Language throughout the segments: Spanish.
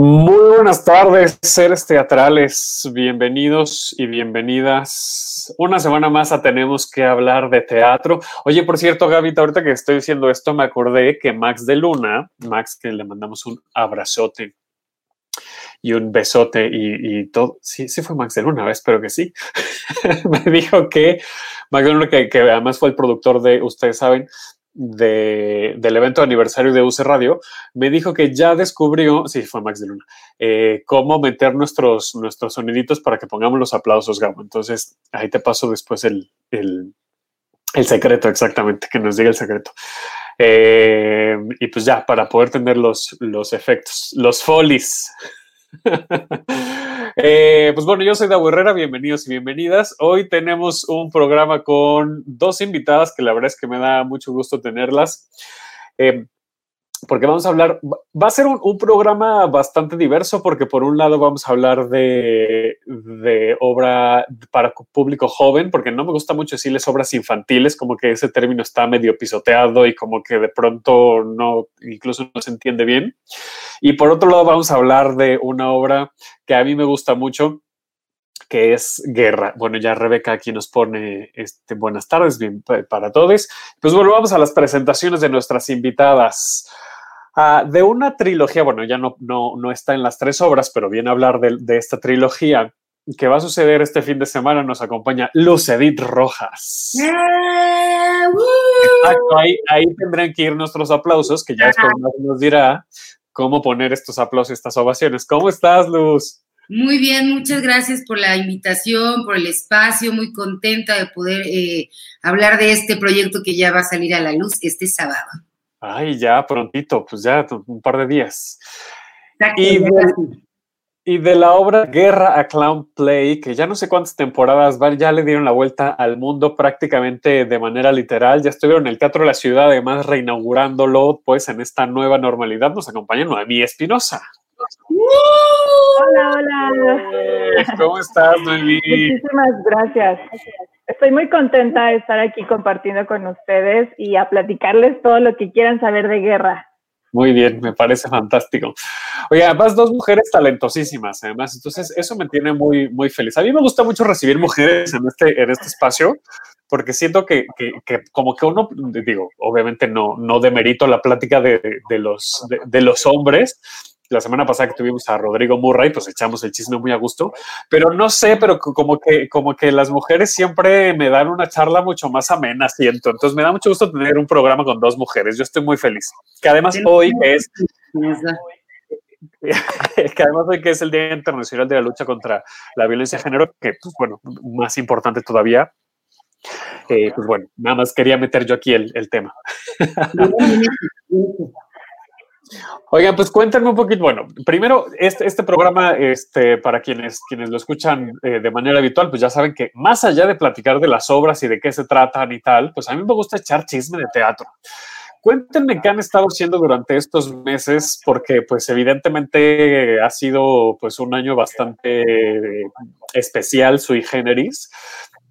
Muy buenas tardes, seres teatrales. Bienvenidos y bienvenidas. Una semana más a Tenemos que hablar de teatro. Oye, por cierto, Gaby, ahorita que estoy diciendo esto, me acordé que Max de Luna, Max, que le mandamos un abrazote y un besote y, todo. Sí, sí fue Max de Luna, espero que sí. me dijo que Max de Luna, que además fue el productor de, ustedes saben, del evento de aniversario de UC Radio, me dijo que ya descubrió, sí, fue Max de Luna, eh, cómo meter nuestros, nuestros soniditos para que pongamos los aplausos, Gabo. Entonces, ahí te paso después el, el, secreto, exactamente, que nos diga el secreto. Eh, y pues ya, para poder tener los, los efectos, los folies. Eh, pues bueno, yo soy Davo Herrera, bienvenidos y bienvenidas. Hoy tenemos un programa con dos invitadas que la verdad es que me da mucho gusto tenerlas. Eh, porque vamos a hablar, va a ser un, programa bastante diverso porque por un lado vamos a hablar de, obra para público joven, porque no me gusta mucho decirles obras infantiles, como que ese término está medio pisoteado y como que de pronto no, incluso no se entiende bien. Y por otro lado vamos a hablar de una obra que a mí me gusta mucho, que es Guerra. Bueno, ya Rebeca aquí nos pone este, buenas tardes bien, para todos. Pues bueno, vamos a las presentaciones de nuestras invitadas. Ah, de una trilogía, bueno, ya no, no, no, está en las tres obras, pero viene a hablar de, esta trilogía que va a suceder este fin de semana. Nos acompaña Luz Edith Rojas. ahí, ahí, tendrán que ir nuestros aplausos, que ya después nos dirá cómo poner estos aplausos, estas ovaciones. ¿Cómo estás, Luz? Muy bien, muchas gracias por la invitación, por el espacio, muy contenta de poder eh, hablar de este proyecto que ya va a salir a la luz este sábado. Ay, ya prontito, pues ya un par de días. Y de, la obra Guerra a Clown Play, que ya no sé cuántas temporadas van, ya le dieron la vuelta al mundo prácticamente de manera literal. Ya estuvieron en el Teatro de la Ciudad, además reinaugurándolo, pues en esta nueva normalidad nos acompaña Noemí Espinosa. Hola, hola. ¿Cómo estás, Noemí? Muchísimas gracias. Estoy muy contenta de estar aquí compartiendo con ustedes y a platicarles todo lo que quieran saber de guerra. Muy bien, me parece fantástico. Oye, además dos mujeres talentosísimas, además, entonces eso me tiene muy, muy feliz. A mí me gusta mucho recibir mujeres en este, en este espacio, porque siento que, que, que como que uno, digo, obviamente no, no demerito la plática de, de los, de los hombres, la semana pasada que tuvimos a Rodrigo Murray, pues echamos el chisme muy a gusto, pero no sé, pero como que, como que las mujeres siempre me dan una charla mucho más amena, siento. Entonces me da mucho gusto tener un programa con dos mujeres. Yo estoy muy feliz. Que además hoy es... que además hoy que es el Día Internacional de la Lucha contra la Violencia de Género, que, pues bueno, más importante todavía, eh, pues bueno, nada más quería meter yo aquí el, el tema. Oigan, pues cuéntenme un poquito. Bueno, primero, este, este programa, este, para quienes, quienes lo escuchan eh, de manera habitual, pues ya saben que más allá de platicar de las obras y de qué se tratan y tal, pues a mí me gusta echar chisme de teatro. Cuéntenme qué han estado haciendo durante estos meses, porque pues evidentemente ha sido pues un año bastante especial, sui generis.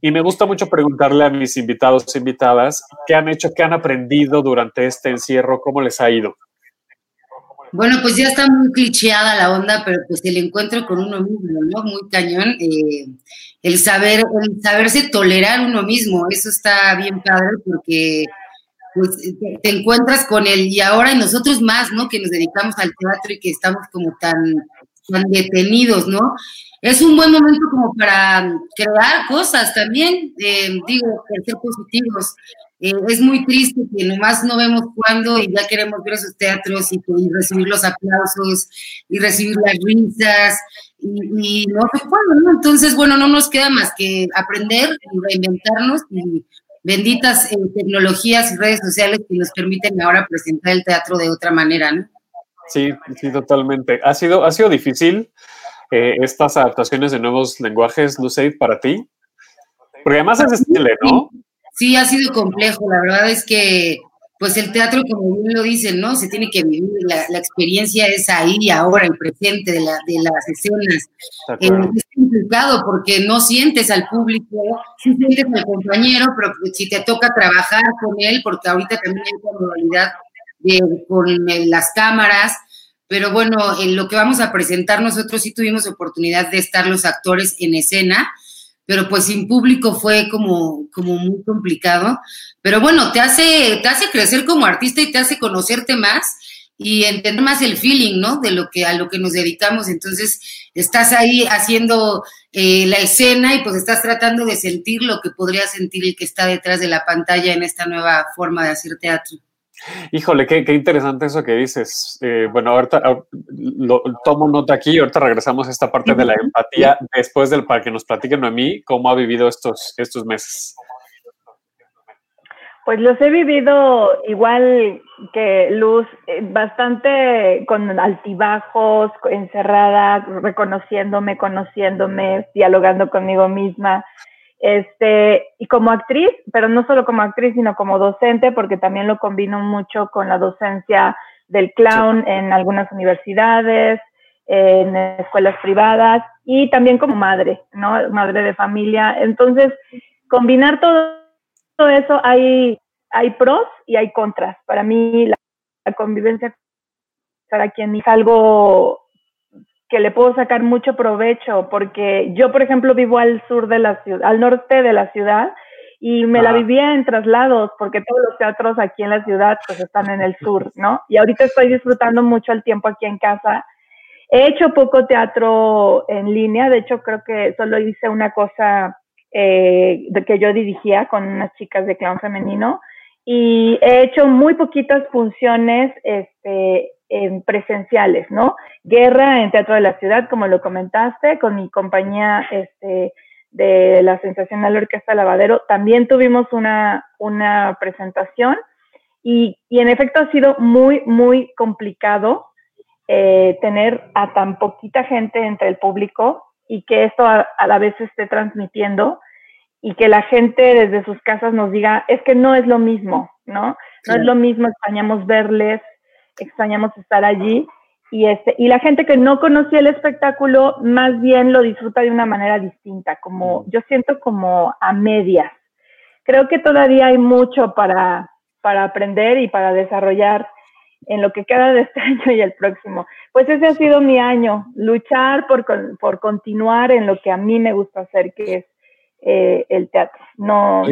Y me gusta mucho preguntarle a mis invitados e invitadas qué han hecho, qué han aprendido durante este encierro, cómo les ha ido. Bueno, pues ya está muy clicheada la onda, pero pues el encuentro con uno mismo, ¿no? Muy cañón. Eh, el saber, el saberse tolerar uno mismo, eso está bien padre porque pues te, encuentras con él y ahora y nosotros más, ¿no? Que nos dedicamos al teatro y que estamos como tan, tan detenidos, ¿no? Es un buen momento como para crear cosas también, eh, digo, ser positivos. Eh, es muy triste que nomás no vemos cuándo y ya queremos ver esos teatros y, recibir los aplausos y recibir las risas y, no sé cuándo, ¿no? Entonces, bueno, no nos queda más que aprender y reinventarnos y benditas eh, tecnologías y redes sociales que nos permiten ahora presentar el teatro de otra manera, ¿no? Sí, sí, totalmente. ¿Ha sido, ha sido difícil eh, estas adaptaciones de nuevos lenguajes, Luceid, para ti? Porque además es estilo, ¿no? Sí, ha sido complejo. La verdad es que, pues el teatro, como bien lo dicen, ¿no? Se tiene que vivir. La, experiencia es ahí, ahora, el presente de, la, de las escenas. Eh, es complicado porque no sientes al público, sí sientes al compañero, pero si te toca trabajar con él, porque ahorita también hay una modalidad de, con las cámaras. Pero bueno, en lo que vamos a presentar, nosotros sí tuvimos oportunidad de estar los actores en escena pero pues sin público fue como, como muy complicado. Pero bueno, te hace, te hace crecer como artista y te hace conocerte más y entender más el feeling, ¿no? De lo que a lo que nos dedicamos. Entonces, estás ahí haciendo eh, la escena y pues estás tratando de sentir lo que podría sentir el que está detrás de la pantalla en esta nueva forma de hacer teatro. Híjole, qué, interesante eso que dices. Eh, bueno, ahorita lo, tomo nota aquí, ahorita regresamos a esta parte de la empatía después del para que nos platiquen a mí cómo ha vivido estos, estos meses. Pues los he vivido igual que Luz, eh, bastante con altibajos, encerrada, reconociéndome, conociéndome, dialogando conmigo misma. Este, y como actriz, pero no solo como actriz, sino como docente, porque también lo combino mucho con la docencia del clown en algunas universidades, en escuelas privadas y también como madre, ¿no? Madre de familia. Entonces, combinar todo, todo eso, hay, hay pros y hay contras. Para mí, la, la convivencia para quien es algo que le puedo sacar mucho provecho, porque yo, por ejemplo, vivo al sur de la ciudad, al norte de la ciudad, y me la vivía en traslados, porque todos los teatros aquí en la ciudad pues están en el sur, ¿no? Y ahorita estoy disfrutando mucho el tiempo aquí en casa. He hecho poco teatro en línea, de hecho creo que solo hice una cosa eh, que yo dirigía con unas chicas de clown femenino y he hecho muy poquitas funciones este, presenciales, ¿no? Guerra en Teatro de la Ciudad, como lo comentaste, con mi compañía este, de la sensacional Orquesta Lavadero, también tuvimos una, una presentación y, y, en efecto ha sido muy, muy complicado eh, tener a tan poquita gente entre el público y que esto a, a la vez se esté transmitiendo y que la gente desde sus casas nos diga, es que no es lo mismo, ¿no? No es lo mismo, extrañamos verles, extrañamos estar allí. Y, este, y la gente que no conocía el espectáculo más bien lo disfruta de una manera distinta, como yo siento como a medias. Creo que todavía hay mucho para, para aprender y para desarrollar en lo que queda de este año y el próximo. Pues ese ha sido mi año, luchar por, por continuar en lo que a mí me gusta hacer, que es eh, el teatro. No,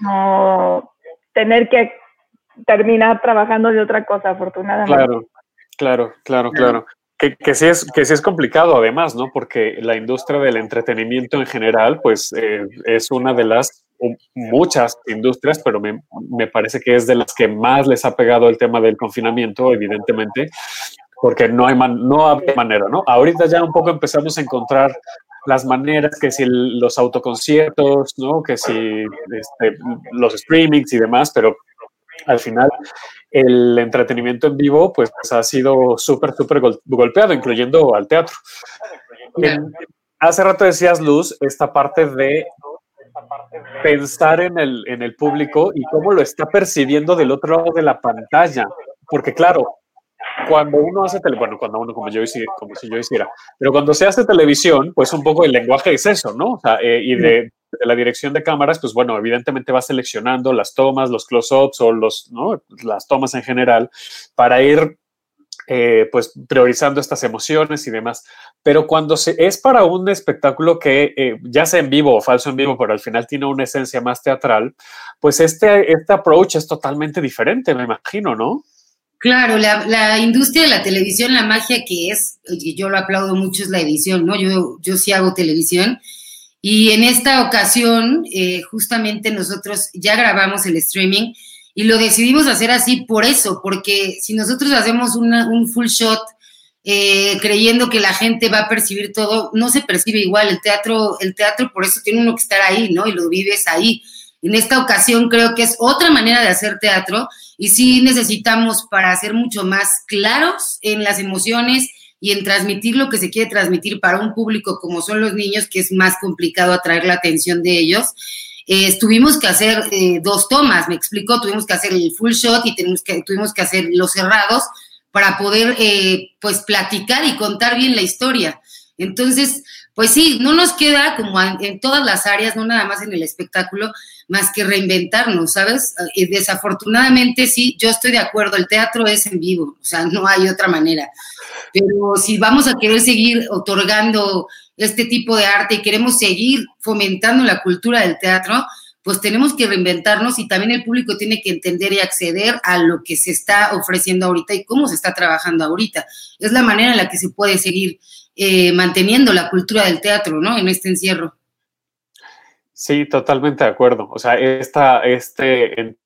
no tener que terminar trabajando de otra cosa, afortunadamente. Claro, claro, claro, claro. Que, que, sí es, que sí es complicado además, ¿no? Porque la industria del entretenimiento en general, pues eh, es una de las muchas industrias, pero me, me, parece que es de las que más les ha pegado el tema del confinamiento, evidentemente, porque no hay, no hay manera, ¿no? Ahorita ya un poco empezamos a encontrar las maneras, que si los autoconciertos, ¿no? Que si este, los streamings y demás, pero al final el entretenimiento en vivo pues, ha sido súper, súper golpeado, incluyendo al teatro. hace rato decías, Luz, esta parte de pensar en el, en el público y cómo lo está percibiendo del otro lado de la pantalla. Porque claro, cuando uno hace tele, bueno, cuando uno como yo como si yo hiciera, pero cuando se hace televisión, pues un poco el lenguaje es eso, ¿no? O sea, eh, y de, la dirección de cámaras, pues bueno, evidentemente va seleccionando las tomas, los close-ups o los, ¿no? Las tomas en general para ir, eh, pues, priorizando estas emociones y demás. Pero cuando se, es para un espectáculo que eh, ya sea en vivo o falso en vivo, pero al final tiene una esencia más teatral, pues este, este approach es totalmente diferente, me imagino, ¿no? Claro, la, industria de la televisión, la magia que es, yo lo aplaudo mucho, es la edición, ¿no? Yo, yo sí hago televisión. Y en esta ocasión, eh, justamente nosotros ya grabamos el streaming y lo decidimos hacer así por eso, porque si nosotros hacemos un full shot eh, creyendo que la gente va a percibir todo, no se percibe igual. El teatro, el teatro por eso tiene uno que estar ahí, ¿no? Y lo vives ahí. En esta ocasión creo que es otra manera de hacer teatro y sí necesitamos para ser mucho más claros en las emociones y en transmitir lo que se quiere transmitir para un público como son los niños, que es más complicado atraer la atención de ellos. eh, tuvimos que hacer eh, dos tomas, me explicó, tuvimos que hacer el full shot y tuvimos que, tuvimos que hacer los cerrados para poder, eh, pues, platicar y contar bien la historia. Entonces, pues sí, no nos queda como en, todas las áreas, no nada más en el espectáculo, más que reinventarnos, ¿sabes? Y desafortunadamente sí, yo estoy de acuerdo, el teatro es en vivo, o sea, no hay otra manera. Pero si vamos a querer seguir otorgando este tipo de arte y queremos seguir fomentando la cultura del teatro, pues tenemos que reinventarnos y también el público tiene que entender y acceder a lo que se está ofreciendo ahorita y cómo se está trabajando ahorita. Es la manera en la que se puede seguir eh, manteniendo la cultura del teatro, ¿no? En este encierro. Sí, totalmente de acuerdo. O sea, esta, este,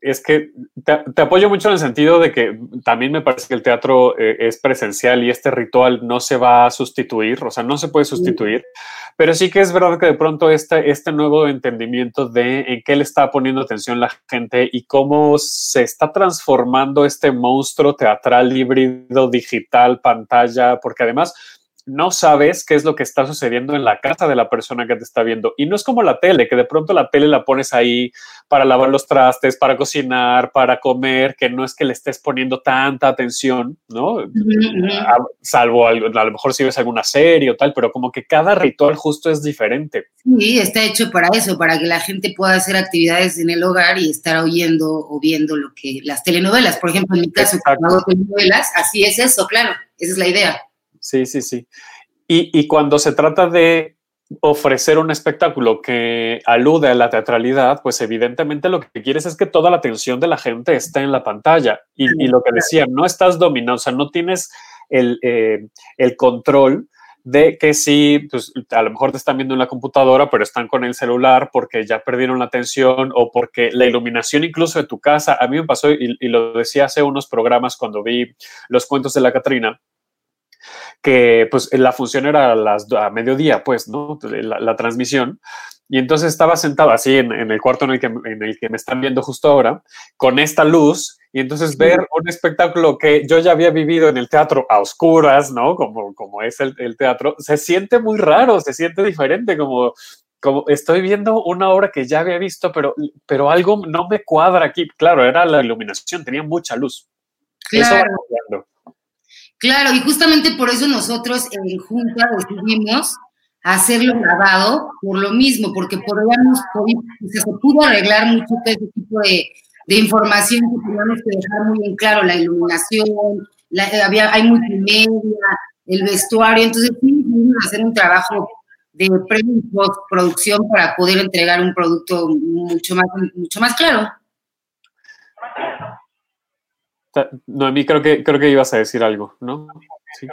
es que te, apoyo mucho en el sentido de que también me parece que el teatro eh, es presencial y este ritual no se va a sustituir, o sea, no se puede sustituir, pero sí que es verdad que de pronto este, este nuevo entendimiento de en qué le está poniendo atención la gente y cómo se está transformando este monstruo teatral híbrido, digital, pantalla, porque además no sabes qué es lo que está sucediendo en la casa de la persona que te está viendo. Y no es como la tele, que de pronto la tele la pones ahí para lavar los trastes, para cocinar, para comer, que no es que le estés poniendo tanta atención, ¿no? Salvo a, lo mejor si ves alguna serie o tal, pero como que cada ritual justo es diferente. Sí, está hecho para eso, para que la gente pueda hacer actividades en el hogar y estar oyendo o viendo lo que las telenovelas, por ejemplo, en mi caso, cuando hago telenovelas, así es eso, claro, esa es la idea. Sí, sí, sí. Y, cuando se trata de ofrecer un espectáculo que alude a la teatralidad, pues evidentemente lo que quieres es que toda la atención de la gente esté en la pantalla. Y, lo que decía, no estás dominando, o sea, no tienes el, eh, el control de que si, pues a lo mejor te están viendo en la computadora, pero están con el celular porque ya perdieron la atención o porque la iluminación incluso de tu casa, a mí me pasó y, y lo decía hace unos programas cuando vi los cuentos de la Catrina, que pues la función era a, las, a mediodía, pues, ¿no? La, transmisión. Y entonces estaba sentado así en, el cuarto en el, que, en el que me están viendo justo ahora, con esta luz, y entonces ver un espectáculo que yo ya había vivido en el teatro a oscuras, ¿no? Como, como es el, el teatro, se siente muy raro, se siente diferente, como, como estoy viendo una obra que ya había visto, pero, pero algo no me cuadra aquí. Claro, era la iluminación, tenía mucha luz. Claro. Claro, y justamente por eso nosotros en Junta decidimos hacerlo grabado por lo mismo, porque podríamos, se pudo arreglar mucho ese tipo de, información que teníamos que dejar muy en claro, la iluminación, eh, había, hay multimedia, el vestuario, entonces sí, hacer un trabajo de pre producción para poder entregar un producto mucho más, mucho más claro. Noemí, creo que, creo que ibas a decir algo, ¿no? Sí.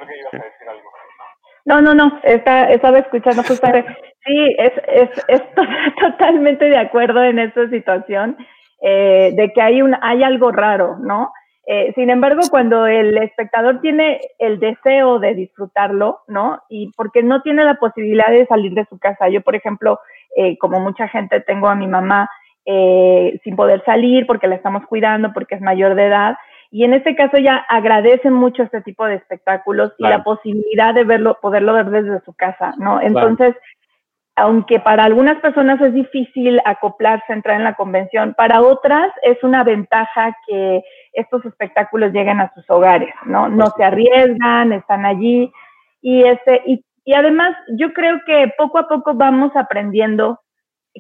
No, no, no, está, estaba escuchando justamente. Sí, es, es, es totalmente de acuerdo en esta situación eh, de que hay, un, hay algo raro, ¿no? Eh, sin embargo, cuando el espectador tiene el deseo de disfrutarlo, ¿no? Y porque no tiene la posibilidad de salir de su casa. Yo, por ejemplo, eh, como mucha gente, tengo a mi mamá sin poder salir porque la estamos cuidando, porque es mayor de edad. Y en este caso ya agradecen mucho este tipo de espectáculos y la posibilidad de verlo, poderlo ver desde su casa, ¿no? Entonces, aunque para algunas personas es difícil acoplarse, entrar en la convención, para otras es una ventaja que estos espectáculos lleguen a sus hogares, ¿no? No se arriesgan, están allí. Y, este, y, y además, yo creo que poco a poco vamos aprendiendo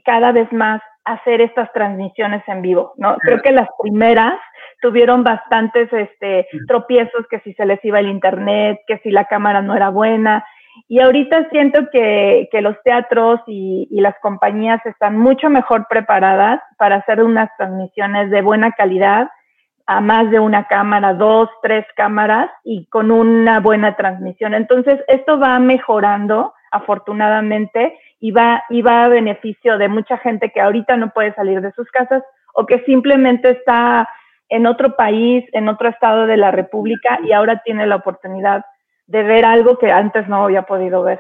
cada vez más a hacer estas transmisiones en vivo, ¿no? Creo que las primeras tuvieron bastantes este, tropiezos, que si se les iba el internet, que si la cámara no era buena. Y ahorita siento que, que los teatros y, y, las compañías están mucho mejor preparadas para hacer unas transmisiones de buena calidad a más de una cámara, dos, tres cámaras y con una buena transmisión. Entonces, esto va mejorando afortunadamente y va, y va a beneficio de mucha gente que ahorita no puede salir de sus casas o que simplemente está en otro país, en otro estado de la República y ahora tiene la oportunidad de ver algo que antes no había podido ver.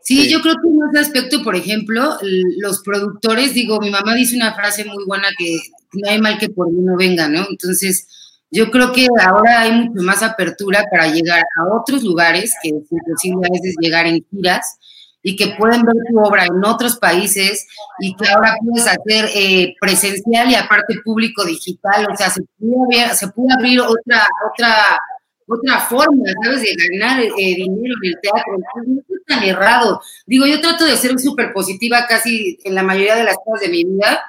Sí, yo creo que en ese aspecto, por ejemplo, los productores, digo, mi mamá dice una frase muy buena que no hay mal que por uno venga, ¿no? Entonces, yo creo que ahora hay mucho más apertura para llegar a otros lugares, que es imposible a veces llegar en giras, y que pueden ver tu obra en otros países y que ahora puedes hacer eh, presencial y aparte público digital, o sea, se puede abrir, se puede abrir otra, otra, otra forma, ¿sabes?, de ganar eh, dinero en el teatro. No es tan errado. Digo, yo trato de ser súper positiva casi en la mayoría de las cosas de mi vida.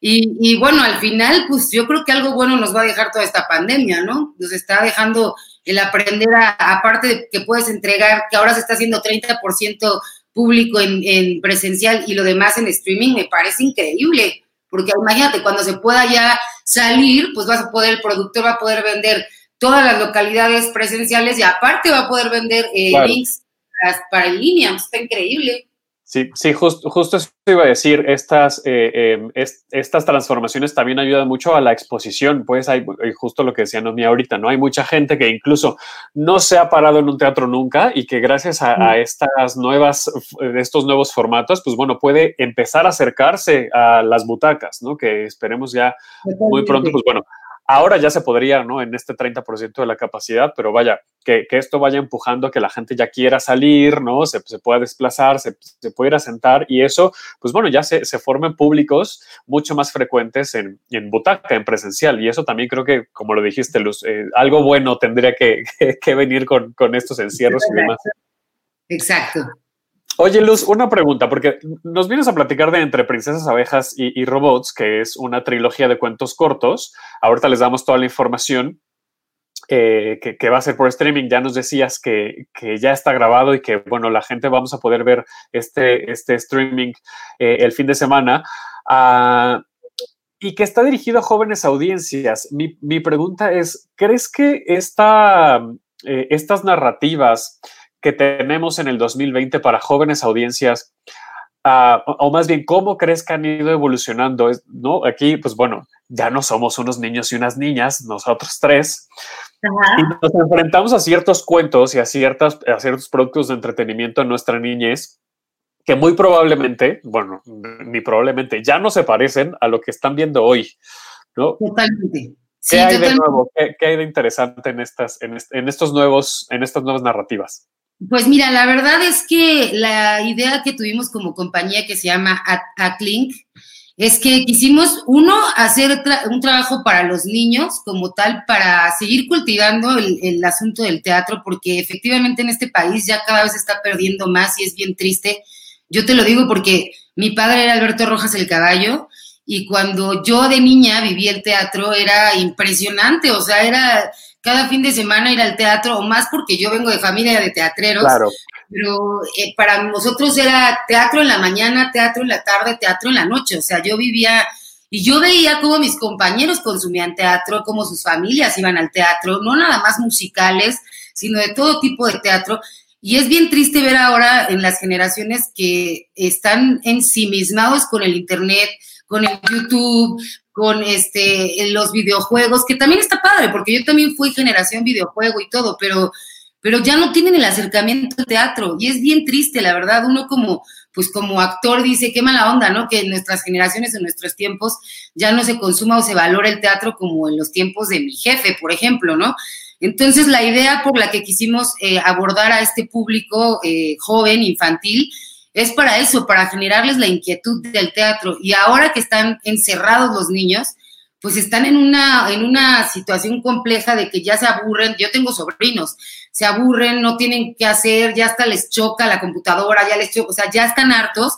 Y, y, bueno, al final, pues yo creo que algo bueno nos va a dejar toda esta pandemia, ¿no? Nos está dejando el aprender a, aparte de que puedes entregar, que ahora se está haciendo 30% público en, presencial y lo demás en streaming, me parece increíble. Porque imagínate, cuando se pueda ya salir, pues vas a poder, el productor va a poder vender todas las localidades presenciales y aparte va a poder vender eh, links para, para en línea. Está increíble. Sí, sí, justo eso iba a decir. Estas, eh, em, estas transformaciones también ayudan mucho a la exposición. Pues hay justo lo que decía Nomi ahorita, ¿no? Hay mucha gente que incluso no se ha parado en un teatro nunca y que gracias a, estas nuevas, estos nuevos formatos, pues bueno, puede empezar a acercarse a las butacas, ¿no? Que esperemos ya muy pronto, pues bueno, Ahora ya se podría, ¿no? En este 30% de la capacidad, pero vaya, que, esto vaya empujando a que la gente ya quiera salir, ¿no? Se, pueda desplazar, se, se pueda sentar y eso, pues bueno, ya se, se formen públicos mucho más frecuentes en, en, butaca, en presencial. Y eso también creo que, como lo dijiste, Luz, eh, algo bueno tendría que, que, venir con, con estos encierros y demás. Exacto. Oye, Luz, una pregunta, porque nos vienes a platicar de Entre Princesas, Abejas y, Robots, que es una trilogía de cuentos cortos. Ahorita les damos toda la información eh, que, va a ser por streaming. Ya nos decías que, ya está grabado y que, bueno, la gente vamos a poder ver este, este streaming eh, el fin de semana. Ah, y que está dirigido a jóvenes audiencias. Mi, pregunta es, ¿crees que esta, eh, estas narrativas que tenemos en el 2020 para jóvenes audiencias? Ah, o más bien, ¿cómo crees que han ido evolucionando? ¿No? Aquí, pues bueno, ya no somos unos niños y unas niñas, nosotros tres, y nos enfrentamos a ciertos cuentos y a, ciertas, a ciertos productos de entretenimiento en nuestra niñez que muy probablemente, bueno, ni probablemente, ya no se parecen a lo que están viendo hoy, ¿no? Totalmente. ¿Qué hay de nuevo? ¿Qué, hay de interesante en estas, en, en, estos nuevos, en estas nuevas narrativas? Pues mira, la verdad es que la idea que tuvimos como compañía que se llama Atlink es que quisimos, uno, hacer un trabajo para los niños como tal, para seguir cultivando el, asunto del teatro, porque efectivamente en este país ya cada vez se está perdiendo más y es bien triste. Yo te lo digo porque mi padre era Alberto Rojas el Caballo y cuando yo de niña viví el teatro era impresionante, o sea, era cada fin de semana ir al teatro, o más porque yo vengo de familia de teatreros. Claro. Pero eh, para nosotros era teatro en la mañana, teatro en la tarde, teatro en la noche. O sea, yo vivía y yo veía cómo mis compañeros consumían teatro, cómo sus familias iban al teatro, no nada más musicales, sino de todo tipo de teatro. Y es bien triste ver ahora en las generaciones que están ensimismados con el Internet, con el YouTube, con este, los videojuegos, que también está padre, porque yo también fui generación videojuego y todo, pero, pero ya no tienen el acercamiento al teatro y es bien triste, la verdad, uno como, pues como actor dice, qué mala onda, ¿no? Que en nuestras generaciones, en nuestros tiempos, ya no se consuma o se valora el teatro como en los tiempos de mi jefe, por ejemplo, ¿no? Entonces, la idea por la que quisimos eh, abordar a este público eh, joven, infantil, es para eso, para generarles la inquietud del teatro. Y ahora que están encerrados los niños, pues están en una, en una situación compleja de que ya se aburren. Yo tengo sobrinos, se aburren, no tienen qué hacer, ya hasta les choca la computadora, ya les choca, o sea, ya están hartos.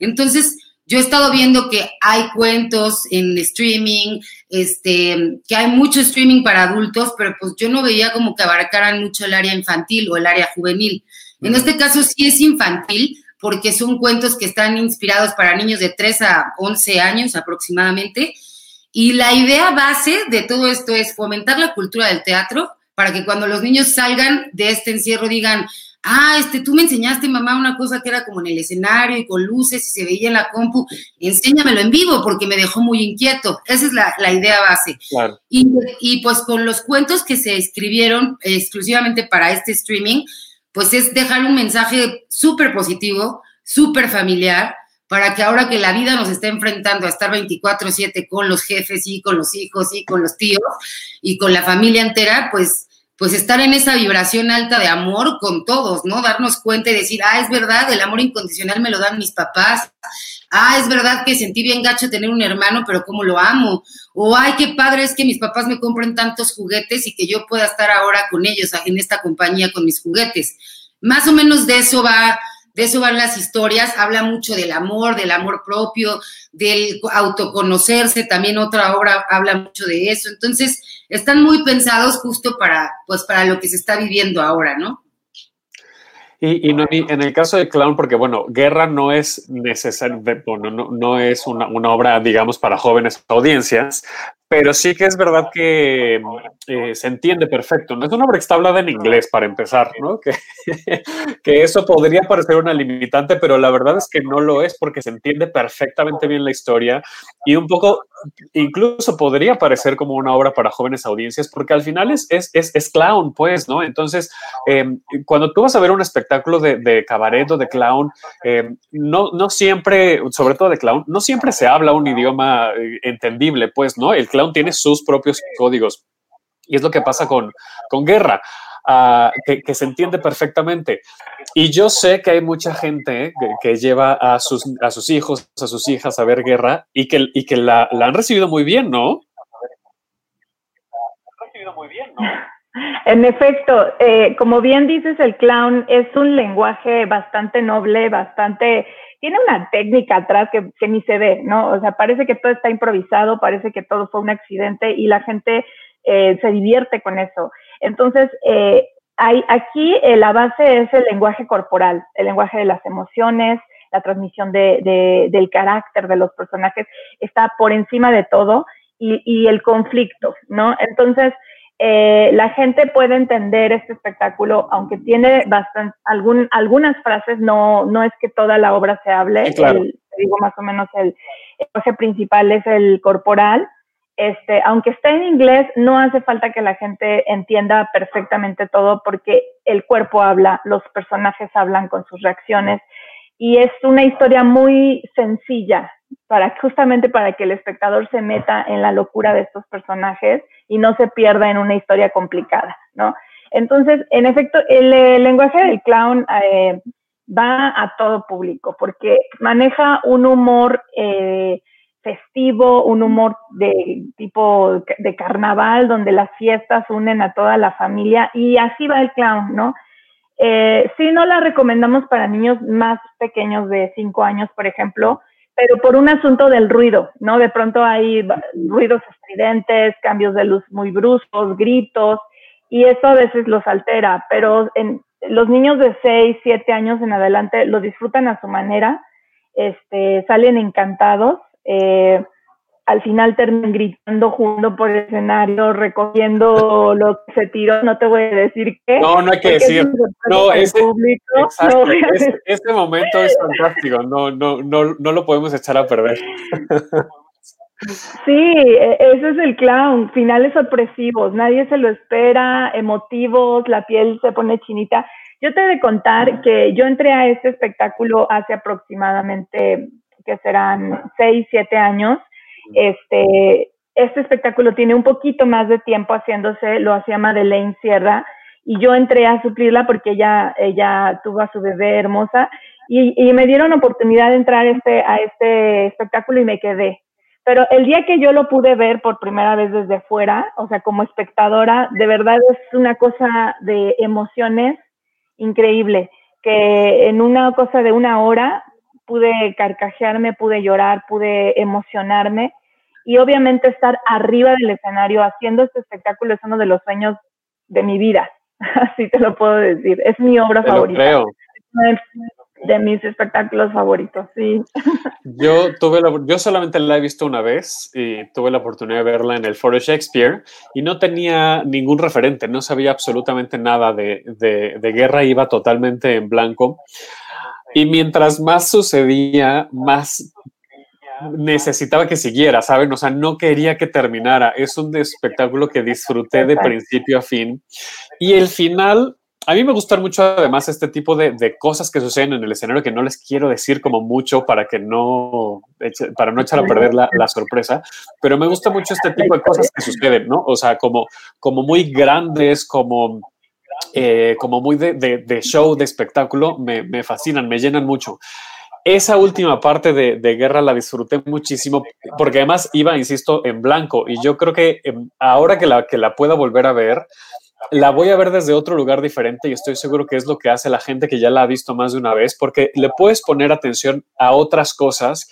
Entonces, yo he estado viendo que hay cuentos en streaming, este, que hay mucho streaming para adultos, pero pues yo no veía como que abarcaran mucho el área infantil o el área juvenil. En este caso sí es infantil, porque son cuentos que están inspirados para niños de 3 a 11 años aproximadamente. Y la idea base de todo esto es fomentar la cultura del teatro para que cuando los niños salgan de este encierro digan, ah, este, tú me enseñaste, mamá, una cosa que era como en el escenario y con luces y se veía en la compu, enséñamelo en vivo porque me dejó muy inquieto. Esa es la, idea base. Y, y, pues con los cuentos que se escribieron exclusivamente para este streaming, pues es dejar un mensaje súper positivo, súper familiar, para que ahora que la vida nos está enfrentando a estar 24/7 con los jefes y con los hijos y con los tíos y con la familia entera, pues pues estar en esa vibración alta de amor con todos, ¿no? Darnos cuenta y decir, ah, es verdad, el amor incondicional me lo dan mis papás. Ah, es verdad que sentí bien gacho tener un hermano, pero cómo lo amo. O, ay, qué padre es que mis papás me compren tantos juguetes y que yo pueda estar ahora con ellos, en esta compañía con mis juguetes. Más o menos de eso va de eso van las historias, habla mucho del amor, del amor propio, del autoconocerse, también otra obra habla mucho de eso. Entonces, están muy pensados justo para, pues, para lo que se está viviendo ahora, ¿no? Y, no, en el caso de Clown, porque bueno, Guerra no es necesario, bueno, no, no es una, una, obra, digamos, para jóvenes audiencias, pero sí que es verdad que eh, se entiende perfecto. No es una obra que está hablada en inglés para empezar, ¿no? Que, que, eso podría parecer una limitante, pero la verdad es que no lo es porque se entiende perfectamente bien la historia y un poco, incluso podría parecer como una obra para jóvenes audiencias, porque al final es, es, es, clown, pues, ¿no? Entonces, em, cuando tú vas a ver un espectáculo de, de cabaret o de clown, em, no, no siempre, sobre todo de clown, no siempre se habla un idioma eh, entendible, pues, ¿no? El clown tiene sus propios códigos. Y es lo que pasa con, con Guerra, ah, que, se entiende perfectamente. Y yo sé que hay mucha gente que, lleva a sus, a sus hijos, a sus hijas a ver Guerra y que, y que la, han recibido muy bien, ¿no? En efecto, eh, como bien dices, el clown es un lenguaje bastante noble, bastante tiene una técnica atrás que, que, ni se ve, ¿no? O sea, parece que todo está improvisado, parece que todo fue un accidente y la gente eh, se divierte con eso. Entonces, eh, hay, aquí eh, la base es el lenguaje corporal, el lenguaje de las emociones, la transmisión de, de, del carácter de los personajes, está por encima de todo y, y el conflicto, ¿no? Entonces, eh, la gente puede entender este espectáculo, aunque tiene bastante, algún, algunas frases, no, no es que toda la obra se hable, digo más o menos el, eje principal es el corporal, este, aunque esté en inglés, no hace falta que la gente entienda perfectamente todo porque el cuerpo habla, los personajes hablan con sus reacciones y es una historia muy sencilla, para justamente para que el espectador se meta en la locura de estos personajes y no se pierda en una historia complicada, ¿no? Entonces, en efecto, el, lenguaje del clown eh, va a todo público porque maneja un humor eh, festivo, un humor de tipo de carnaval, donde las fiestas unen a toda la familia y así va el clown, ¿no? Eh, sí, no la recomendamos para niños más pequeños de 5 años, por ejemplo, pero por un asunto del ruido, ¿no? De pronto hay ruidos estridentes, cambios de luz muy bruscos, gritos, y eso a veces los altera, pero en, los niños de 6, 7 años en adelante lo disfrutan a su manera, este, salen encantados. Eh, al final terminan gritando, jugando por el escenario, recogiendo lo que se tiró, no te voy a decir qué. No, no hay que decir. No, ese, exacto, este, momento es fantástico, no, no, no, no lo podemos echar a perder. Sí, e, ese es el clown, finales sorpresivos, nadie se lo espera, emotivos, la piel se pone chinita. Yo te he de contar que yo entré a este espectáculo hace aproximadamente, que serán seis, siete años, este, este espectáculo tiene un poquito más de tiempo haciéndose, lo hacía Madeleine Sierra, y yo entré a suplirla porque ella, ella tuvo a su bebé hermosa, y, y me dieron oportunidad de entrar este, a este espectáculo y me quedé. Pero el día que yo lo pude ver por primera vez desde fuera, o sea, como espectadora, de verdad es una cosa de emociones increíble, que en una cosa de una hora pude carcajearme, pude llorar, pude emocionarme y obviamente estar arriba del escenario haciendo este espectáculo es uno de los sueños de mi vida, así te lo puedo decir. Es mi obra favorita. creo. de mis espectáculos favoritos, sí. Yo tuve yo solamente la he visto una vez y tuve la oportunidad de verla en el Foro Shakespeare y no tenía ningún referente, no sabía absolutamente nada de, de, de guerra, iba totalmente en blanco. Y mientras más sucedía, más necesitaba que siguiera, ¿saben? O sea, no quería que terminara. Es un espectáculo que disfruté de principio a fin. Y el final, a mí me gustan mucho además este tipo de, cosas que suceden en el escenario que no les quiero decir como mucho para que no, para no echar a perder la, sorpresa, pero me gusta mucho este tipo de cosas que suceden, ¿no? O sea, como, como muy grandes, como, eh, como muy de, show, de espectáculo, me, fascinan, me llenan mucho esa última parte de, guerra la disfruté muchísimo porque además iba, insisto, en blanco y yo creo que em, ahora que la, que la pueda volver a ver, la voy a ver desde otro lugar diferente y estoy seguro que es lo que hace la gente que ya la ha visto más de una vez porque le puedes poner atención a otras cosas.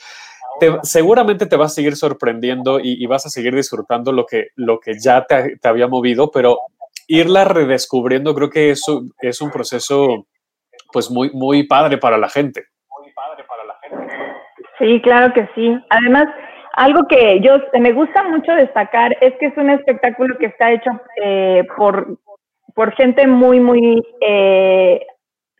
seguramente te va a seguir sorprendiendo y, vas a seguir disfrutando lo que, lo que ya te, había movido, pero irla redescubriendo creo que eso es un proceso pues muy, muy padre para la gente. Sí, claro que sí. Además, algo que yo me gusta mucho destacar es que es un espectáculo que está hecho eh, por, por gente muy, muy eh,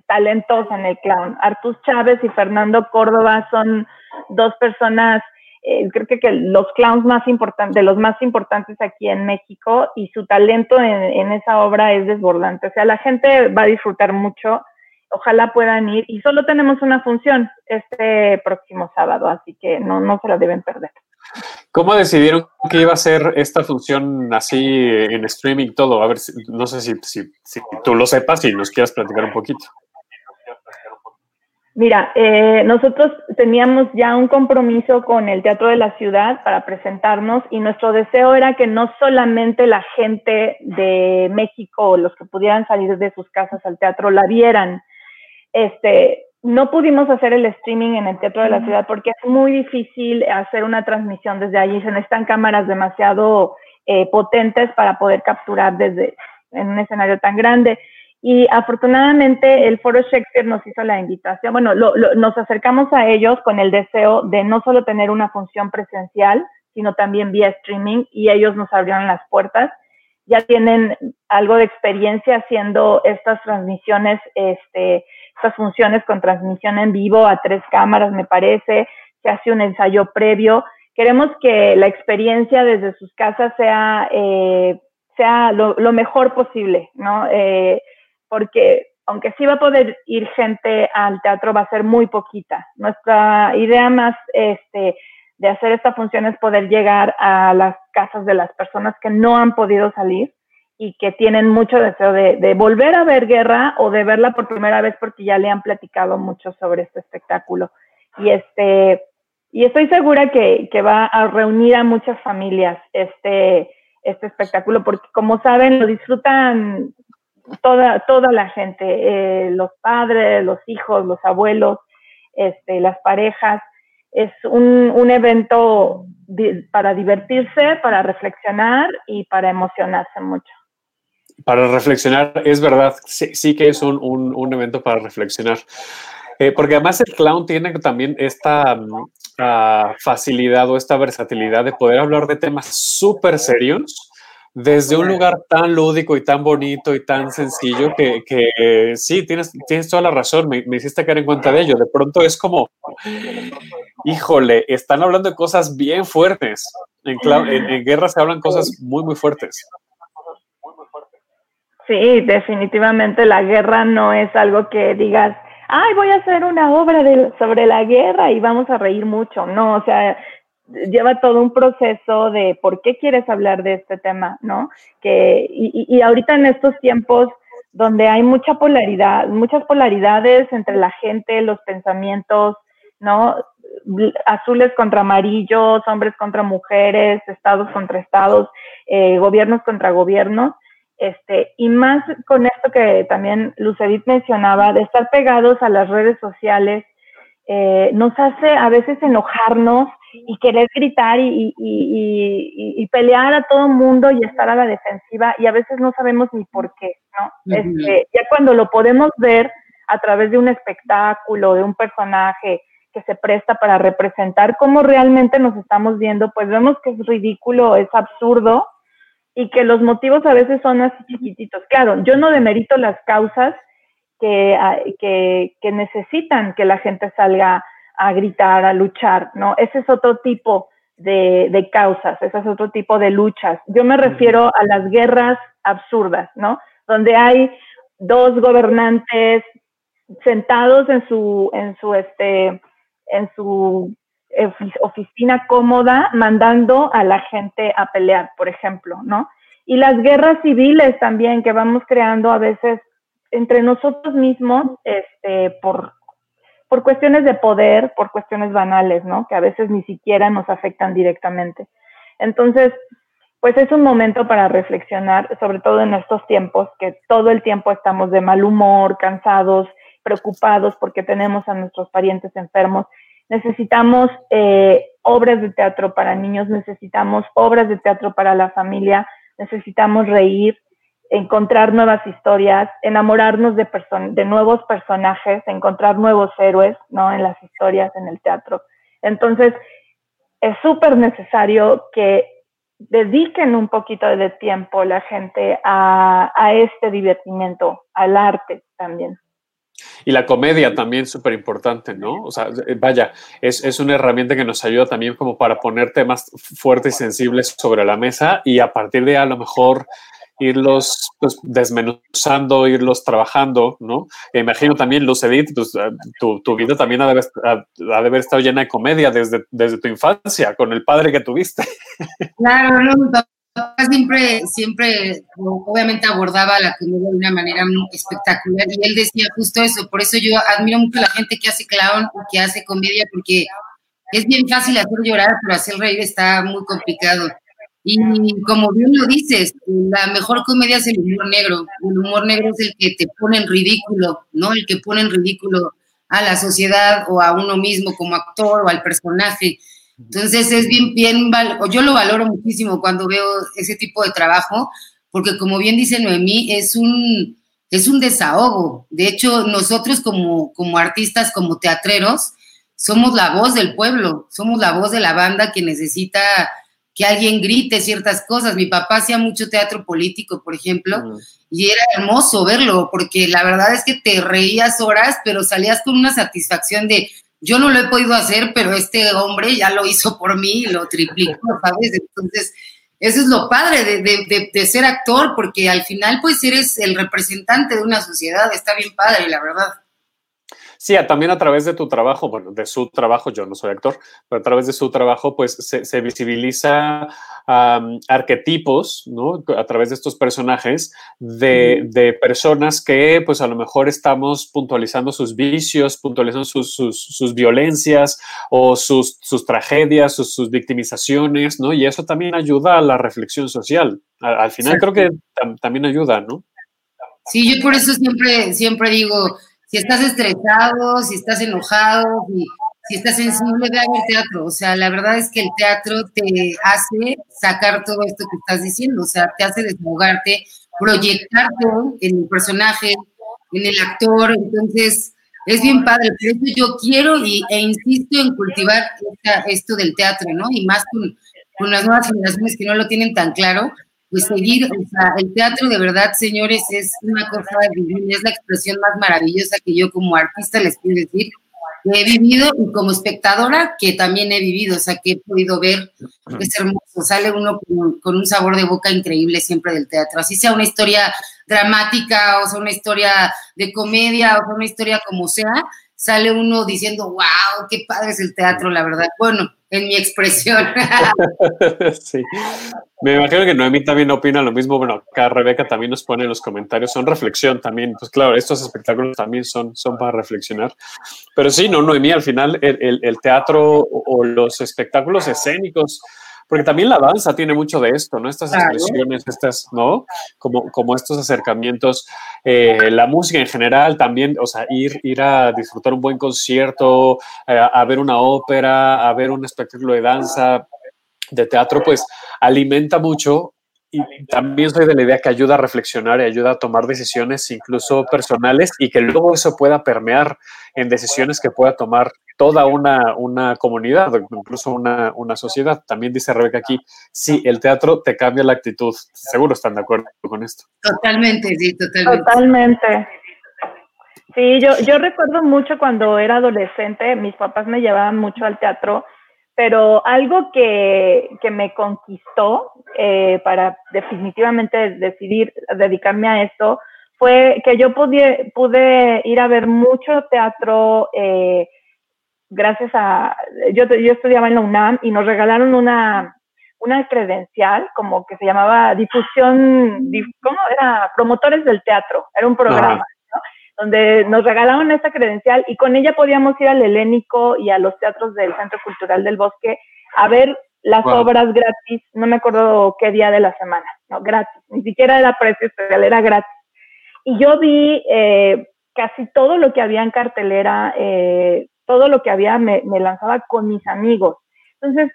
talentosa en el clown. Artus Chávez y Fernando Córdoba son dos personas, eh, creo que, que, los clowns más importantes, de los más importantes aquí en México, y su talento en, en esa obra es desbordante. O sea, la gente va a disfrutar mucho ojalá puedan ir. Y solo tenemos una función este próximo sábado, así que no, no se la deben perder. ¿Cómo decidieron que iba a ser esta función así en streaming todo? A ver, no sé si, si, si tú lo sepas y nos quieras platicar un poquito. Mira, eh, nosotros teníamos ya un compromiso con el Teatro de la Ciudad para presentarnos y nuestro deseo era que no solamente la gente de México, los que pudieran salir de sus casas al teatro, la vieran, este, no pudimos hacer el streaming en el Teatro de la Ciudad porque es muy difícil hacer una transmisión desde allí. Se necesitan cámaras demasiado eh, potentes para poder capturar desde en un escenario tan grande. Y afortunadamente el Foro Shakespeare nos hizo la invitación. Bueno, nos acercamos a ellos con el deseo de no solo tener una función presencial, sino también vía streaming y ellos nos abrieron las puertas. Ya tienen algo de experiencia haciendo estas transmisiones este, estas funciones con transmisión en vivo a tres cámaras, me parece, se hace un ensayo previo. Queremos que la experiencia desde sus casas sea, eh, sea lo, mejor posible, ¿no? Eh, porque aunque sí va a poder ir gente al teatro, va a ser muy poquita. Nuestra idea más este, de hacer esta función es poder llegar a las casas de las personas que no han podido salir y que tienen mucho deseo de, volver a ver guerra o de verla por primera vez porque ya le han platicado mucho sobre este espectáculo. Y este y estoy segura que, va a reunir a muchas familias este, este espectáculo, porque como saben, lo disfrutan toda, toda la gente, eh, los padres, los hijos, los abuelos, este, las parejas. Es un, un evento para divertirse, para reflexionar y para emocionarse mucho para reflexionar, es verdad, sí, que es un, un, evento para reflexionar. Eh, porque además el clown tiene también esta ah, facilidad o esta versatilidad de poder hablar de temas súper serios desde un lugar tan lúdico y tan bonito y tan sencillo que, que sí, tienes, tienes toda la razón, me, me, hiciste caer en cuenta de ello. De pronto es como, híjole, están hablando de cosas bien fuertes. En, en, en guerra se hablan cosas muy, muy fuertes. Sí, definitivamente la guerra no es algo que digas, ay, voy a hacer una obra de, sobre la guerra y vamos a reír mucho. No, o sea, lleva todo un proceso de por qué quieres hablar de este tema, ¿no? Que, y, y ahorita en estos tiempos donde hay mucha polaridad, muchas polaridades entre la gente, los pensamientos, ¿no? Azules contra amarillos, hombres contra mujeres, estados contra estados, eh, gobiernos contra gobiernos este, y más con esto que también Lucedit mencionaba, de estar pegados a las redes sociales, eh, nos hace a veces enojarnos y querer gritar y, pelear a todo mundo y estar a la defensiva y a veces no sabemos ni por qué, ¿no? Este, ya cuando lo podemos ver a través de un espectáculo, de un personaje que se presta para representar cómo realmente nos estamos viendo, pues vemos que es ridículo, es absurdo, y que los motivos a veces son así chiquititos. Claro, yo no demerito las causas que, ah, que, que, necesitan que la gente salga a gritar, a luchar, ¿no? Ese es otro tipo de, de causas, ese es otro tipo de luchas. Yo me refiero a las guerras absurdas, ¿no? Donde hay dos gobernantes sentados en su, en su, este, en su oficina cómoda, mandando a la gente a pelear, por ejemplo, ¿no? Y las guerras civiles también que vamos creando a veces entre nosotros mismos, este, por, por cuestiones de poder, por cuestiones banales, ¿no? Que a veces ni siquiera nos afectan directamente. Entonces, pues es un momento para reflexionar, sobre todo en estos tiempos, que todo el tiempo estamos de mal humor, cansados, preocupados porque tenemos a nuestros parientes enfermos. Necesitamos eh, obras de teatro para niños, necesitamos obras de teatro para la familia, necesitamos reír, encontrar nuevas historias, enamorarnos de, de nuevos personajes, encontrar nuevos héroes, ¿no? En las historias, en el teatro. Entonces, es súper necesario que dediquen un poquito de tiempo la gente a, este divertimiento, al arte también. Y la comedia también súper importante, ¿no? O sea, vaya, es, es, una herramienta que nos ayuda también como para poner temas fuertes y sensibles sobre la mesa y a partir de a lo mejor irlos pues, desmenuzando, irlos trabajando, ¿no? E imagino también, Luz Edith, pues, ah, tu, tu, vida también ha de, haber, estado llena de comedia desde, desde tu infancia, con el padre que tuviste. Claro, no, siempre, siempre, obviamente abordaba la comedia de una manera espectacular y él decía justo eso, por eso yo admiro mucho a la gente que hace clown o que hace comedia, porque es bien fácil hacer llorar, pero hacer reír está muy complicado. Y como bien lo dices, la mejor comedia es el humor negro. El humor negro es el que te pone en ridículo, ¿no? El que pone en ridículo a la sociedad o a uno mismo como actor o al personaje. Entonces es bien, bien, yo lo valoro muchísimo cuando veo ese tipo de trabajo, porque como bien dice Noemí, es un, es un desahogo. De hecho, nosotros como, como artistas, como teatreros, somos la voz del pueblo, somos la voz de la banda que necesita que alguien grite ciertas cosas. Mi papá hacía mucho teatro político, por ejemplo, y era hermoso verlo, porque la verdad es que te reías horas, pero salías con una satisfacción de, yo no lo he podido hacer, pero este hombre ya lo hizo por mí y lo triplicó, ¿sabes? Entonces, eso es lo padre de, de, de, ser actor, porque al final, pues eres el representante de una sociedad, está bien padre, la verdad. Sí, también a través de tu trabajo, bueno, de su trabajo, yo no soy actor, pero a través de su trabajo, pues se, visibiliza arquetipos, ¿no? A través de estos personajes de, personas que, pues a lo mejor estamos puntualizando sus vicios, puntualizando sus, sus, violencias o sus, sus tragedias, sus, victimizaciones, ¿no? Y eso también ayuda a la reflexión social. Al, final creo que también ayuda, ¿no? Sí, yo por eso siempre, siempre digo, si estás estresado, si estás enojado, si, si estás sensible, ve al teatro. O sea, la verdad es que el teatro te hace sacar todo esto que estás diciendo, o sea, te hace desahogarte, proyectarte en el personaje, en el actor. Entonces, es bien padre. Por eso yo quiero y, e insisto en cultivar esto del teatro, ¿no? Y más con las nuevas generaciones que no lo tienen tan claro pues seguir, o sea, el teatro de verdad, señores, es una cosa divina, es la expresión más maravillosa que yo como artista les puedo decir que he vivido y como espectadora que también he vivido, o sea, que he podido ver, es hermoso, sale uno con, un sabor de boca increíble siempre del teatro, así sea una historia dramática o sea una historia de comedia o sea una historia como sea, sale uno diciendo, wow, qué padre es el teatro, la verdad. Bueno, en mi expresión. sí. Me imagino que Noemí también opina lo mismo. Bueno, acá Rebeca también nos pone en los comentarios, son reflexión también. Pues claro, estos espectáculos también son, son para reflexionar. Pero sí, no, Noemí, al final el, el teatro o los espectáculos escénicos porque también la danza tiene mucho de esto, ¿no? Estas expresiones, estas, ¿no? Como, como estos acercamientos, eh, la música en general también, o sea, ir, ir a disfrutar un buen concierto, eh, a ver una ópera, a ver un espectáculo de danza, de teatro, pues alimenta mucho y también soy de la idea que ayuda a reflexionar y ayuda a tomar decisiones incluso personales y que luego eso pueda permear en decisiones que pueda tomar toda una, una comunidad, incluso una, una, sociedad. También dice Rebeca aquí, sí, el teatro te cambia la actitud. Seguro están de acuerdo con esto. Totalmente, sí, totalmente. Totalmente. Sí, yo, yo recuerdo mucho cuando era adolescente, mis papás me llevaban mucho al teatro, pero algo que, que me conquistó eh, para definitivamente decidir dedicarme a esto fue que yo pude, pude ir a ver mucho teatro eh, gracias a, yo, yo estudiaba en la UNAM y nos regalaron una, una credencial como que se llamaba difusión, ¿cómo era? Promotores del teatro, era un programa. Donde nos regalaron esta credencial y con ella podíamos ir al Helénico y a los teatros del Centro Cultural del Bosque a ver las obras gratis, no me acuerdo qué día de la semana, no, gratis, ni siquiera era precio especial, era gratis. Y yo vi eh, casi todo lo que había en cartelera, eh, todo lo que había me, me, lanzaba con mis amigos. Entonces,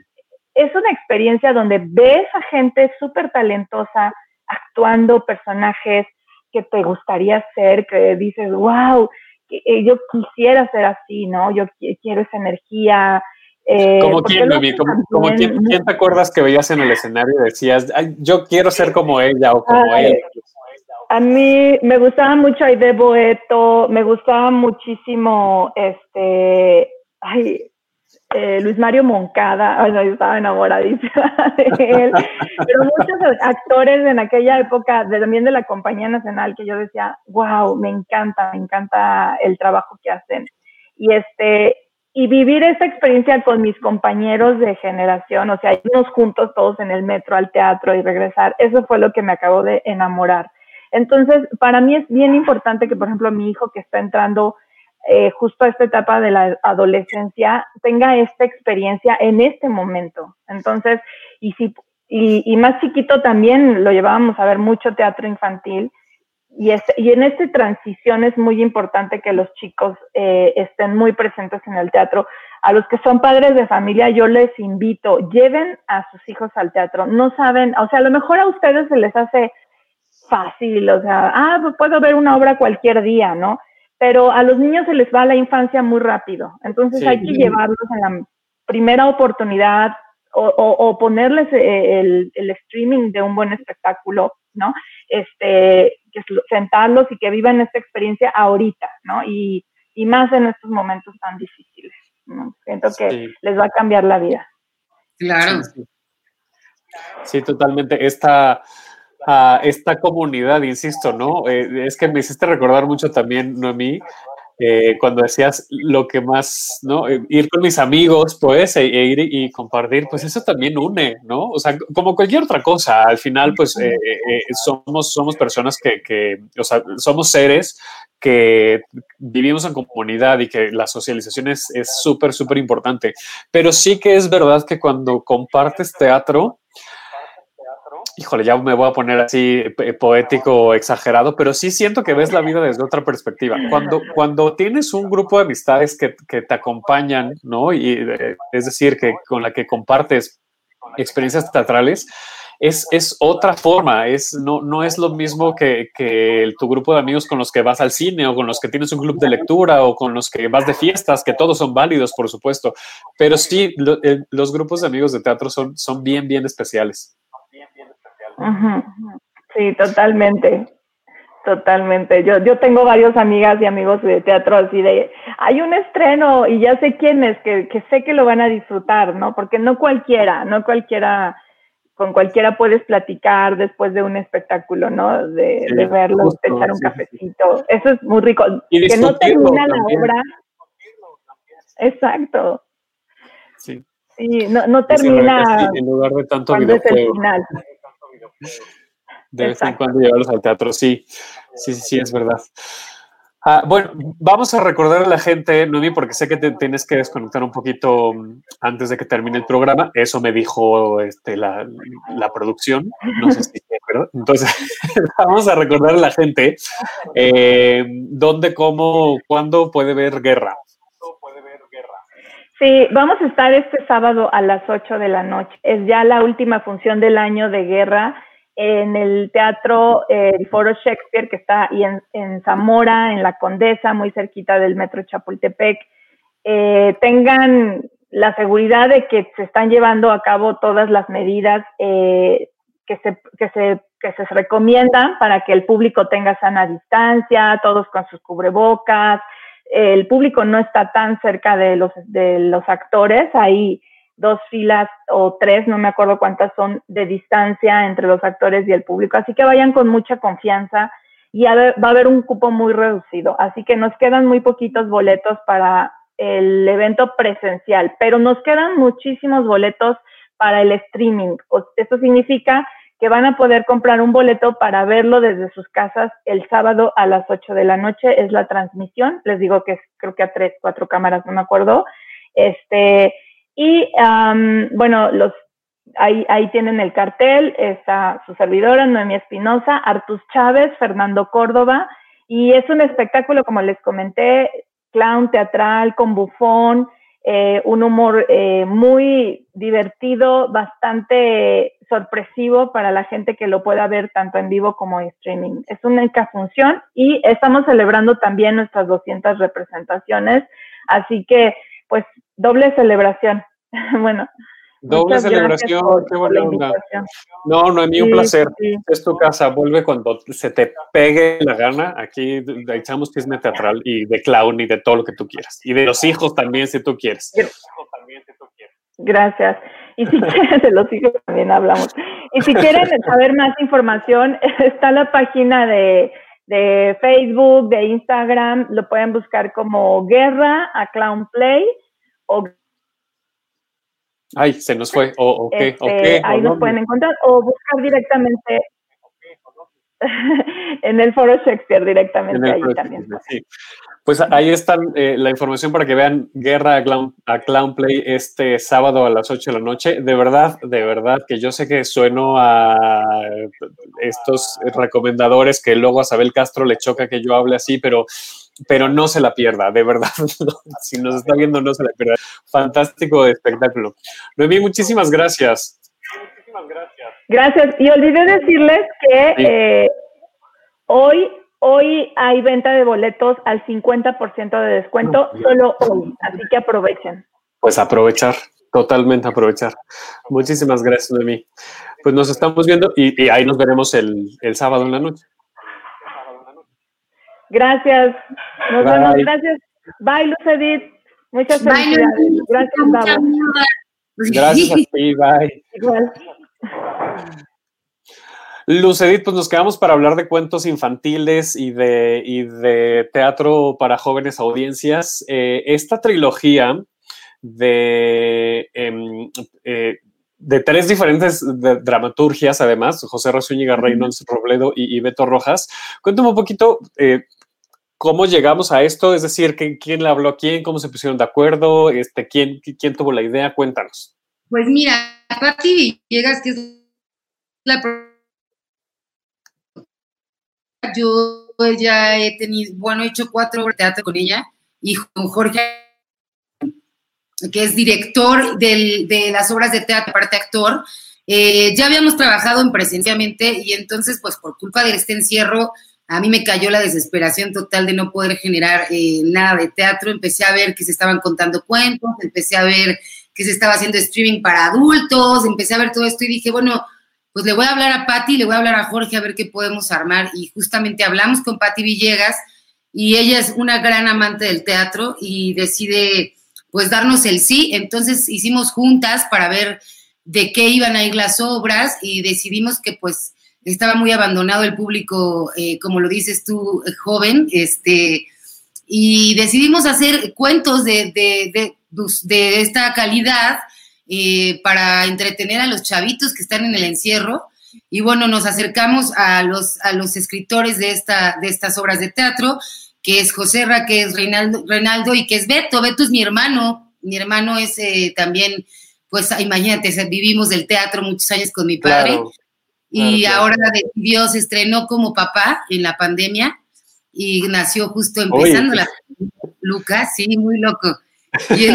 es una experiencia donde ves a gente súper talentosa actuando personajes que te gustaría ser, que dices, wow, eh, yo quisiera ser así, ¿no? Yo quiero esa energía, eh, como quién, Como, quién, te acuerdas que veías en el escenario y decías, yo quiero ser como ella o como él? A mí me gustaba mucho Aide Boeto, me gustaba muchísimo este, ay, eh, Luis Mario Moncada, yo estaba enamoradísima de él, pero muchos actores en aquella época, también de la Compañía Nacional, que yo decía, wow, me encanta, me encanta el trabajo que hacen. Y este, y vivir esa experiencia con mis compañeros de generación, o sea, irnos juntos todos en el metro al teatro y regresar, eso fue lo que me acabó de enamorar. Entonces, para mí es bien importante que, por ejemplo, mi hijo que está entrando eh, justo a esta etapa de la adolescencia tenga esta experiencia en este momento. Entonces, y si y, y más chiquito también lo llevábamos a ver mucho teatro infantil y, y en esta transición es muy importante que los chicos eh, estén muy presentes en el teatro. A los que son padres de familia, yo les invito, lleven a sus hijos al teatro. No saben, o sea, a lo mejor a ustedes se les hace fácil, o sea, ah, pues puedo ver una obra cualquier día, ¿no? Pero a los niños se les va la infancia muy rápido. Entonces hay que llevarlos en la primera oportunidad o, o, ponerles eh, el, el streaming de un buen espectáculo, ¿no? Este, que sentarlos y que vivan esta experiencia ahorita, ¿no? Y, y más en estos momentos tan difíciles. ¿no? Siento que les va a cambiar la vida. Claro. Sí, totalmente. Esta, uh, esta comunidad, insisto, ¿no? Eh, es que me hiciste recordar mucho también, Noemí, eh, cuando decías lo que más, ¿no? Eh, ir con mis amigos, pues, e, e, ir y compartir, pues eso también une, ¿no? O sea, como cualquier otra cosa, al final, pues, eh, somos, somos personas que, que, o sea, somos seres que vivimos en comunidad y que la socialización es súper, súper importante. Pero sí que es verdad que cuando compartes teatro, híjole, ya me voy a poner así poético, exagerado, pero sí siento que ves la vida desde otra perspectiva. Cuando, cuando tienes un grupo de amistades que, que te acompañan, ¿no? Y eh, es decir, que con la que compartes experiencias teatrales, es, es, otra forma, es, no, no es lo mismo que, que, tu grupo de amigos con los que vas al cine o con los que tienes un club de lectura o con los que vas de fiestas, que todos son válidos, por supuesto, pero sí, eh, los grupos de amigos de teatro son, son bien, bien especiales. Sí, totalmente. Totalmente. Yo, yo tengo varios amigas y amigos de teatro así de, hay un estreno y ya sé quién es, que, que sé que lo van a disfrutar, ¿no? Porque no cualquiera, no cualquiera, con cualquiera puedes platicar después de un espectáculo, ¿no? De, de verlo, de echar un cafecito. Eso es muy rico. que no termina la obra. Exacto. Sí. Sí, no, no termina. en lugar de tanto videojuego. De vez en cuando llevarlos al teatro, sí, sí, sí, es verdad. Ah, bueno, vamos a recordar a la gente, Noemi, porque sé que te tienes que desconectar un poquito mm, antes de que termine el programa. Eso me dijo este, la, producción. No sé si. Entonces, vamos a recordar a la gente eh, dónde, cómo, cuándo puede ver guerra. Sí, vamos a estar este sábado a las 8 de la noche. Es ya la última función del año de guerra en el Teatro eh, Foro Shakespeare, que está ahí en, Zamora, en La Condesa, muy cerquita del Metro Chapultepec. Eh, tengan la seguridad de que se están llevando a cabo todas las medidas eh, que, se, que, se, que se recomiendan para que el público tenga sana distancia, todos con sus cubrebocas, el público no está tan cerca de los, de los actores, hay dos filas o tres, no me acuerdo cuántas son, de distancia entre los actores y el público, así que vayan con mucha confianza. y va a haber un cupo muy reducido. Así que nos quedan muy poquitos boletos para el evento presencial, pero nos quedan muchísimos boletos para el streaming. Esto significa que van a poder comprar un boleto para verlo desde sus casas el sábado a las 8 de la noche. Es la transmisión. Les digo que es, creo que a tres, cuatro cámaras, no me acuerdo. Este, y bueno, los, ahí, ahí tienen el cartel. Está su servidora, Noemí Espinosa, Artus Chávez, Fernando Córdoba. Y es un espectáculo, como les comenté, clown teatral con bufón, eh, un humor eh, muy divertido, bastante sorpresivo para la gente que lo pueda ver tanto en vivo como en streaming. Es una única función y estamos celebrando también nuestras 200 representaciones, así que pues doble celebración. bueno. Doble celebración, qué buena onda. No, no, a mí un placer. Es tu casa, vuelve cuando se te pegue la gana. Aquí echamos chisme teatral y de clown y de todo lo que tú quieras. Y de los hijos también, si tú quieres. Gracias. Y si quieren, de los hijos también hablamos. Y si quieren saber más información, está la página de, de Facebook, de Instagram, lo pueden buscar como Guerra a Clown Play o Ay, se nos fue. O, este, ahí nos pueden encontrar o buscar directamente en el foro Shakespeare directamente ahí también. Pues ahí está eh, la información para que vean Guerra a Clown, a Clown, Play este sábado a las 8 de la noche. De verdad, de verdad, que yo sé que sueno a estos recomendadores que luego a Sabel Castro le choca que yo hable así, pero pero no se la pierda, de verdad. si nos está viendo, no se la pierda. Fantástico espectáculo. Noemí, muchísimas gracias. Muchísimas gracias. Gracias. Y olvidé decirles que eh, hoy, hoy hay venta de boletos al 50% de descuento, solo hoy. Así que aprovechen. Pues aprovechar, totalmente aprovechar. Muchísimas gracias, Noemí. Pues nos estamos viendo y, ahí nos veremos el, el sábado en la noche. Gracias. Nos vemos. Gracias. Bye, Luz Edith. Muchas felicidades. Gracias, Davo. Gracias a ti. Bye. Igual. Luz Edith, pues nos quedamos para hablar de cuentos infantiles y de, y de teatro para jóvenes audiencias. Eh, esta trilogía de, em, eh, de tres diferentes dramaturgias, además, José Razúñiga Reynolds Robledo y, y, Beto Rojas. Cuéntame un poquito eh, ¿Cómo llegamos a esto? Es decir, ¿quién le habló a quién? ¿Cómo se pusieron de acuerdo? Este, ¿quién, ¿Quién tuvo la idea? Cuéntanos. Pues mira, Pati Villegas, que es la yo ya he tenido, bueno, he hecho cuatro obras de teatro con ella y con Jorge, que es director de las obras de teatro, aparte actor. Eh, ya habíamos trabajado en presencialmente y entonces, pues por culpa de este encierro, a mí me cayó la desesperación total de no poder generar eh, nada de teatro. Empecé a ver que se estaban contando cuentos, empecé a ver que se estaba haciendo streaming para adultos, empecé a ver todo esto y dije, bueno, pues le voy a hablar a Patti, le voy a hablar a Jorge a ver qué podemos armar. Y justamente hablamos con Patti Villegas y ella es una gran amante del teatro y decide pues darnos el sí. Entonces hicimos juntas para ver de qué iban a ir las obras y decidimos que pues estaba muy abandonado el público, eh, como lo dices tú, joven, este, y decidimos hacer cuentos de, de, de, esta calidad eh, para entretener a los chavitos que están en el encierro. Y bueno, nos acercamos a los, a los escritores de, esta, de estas obras de teatro, que es José Ra, que es Reinaldo, Reinaldo y que es Beto. Beto es mi hermano. Mi hermano es también, pues imagínate, vivimos del teatro muchos años con mi padre y ahora decidió, se estrenó como papá en la pandemia y nació justo empezando la Lucas, sí, muy loco. Y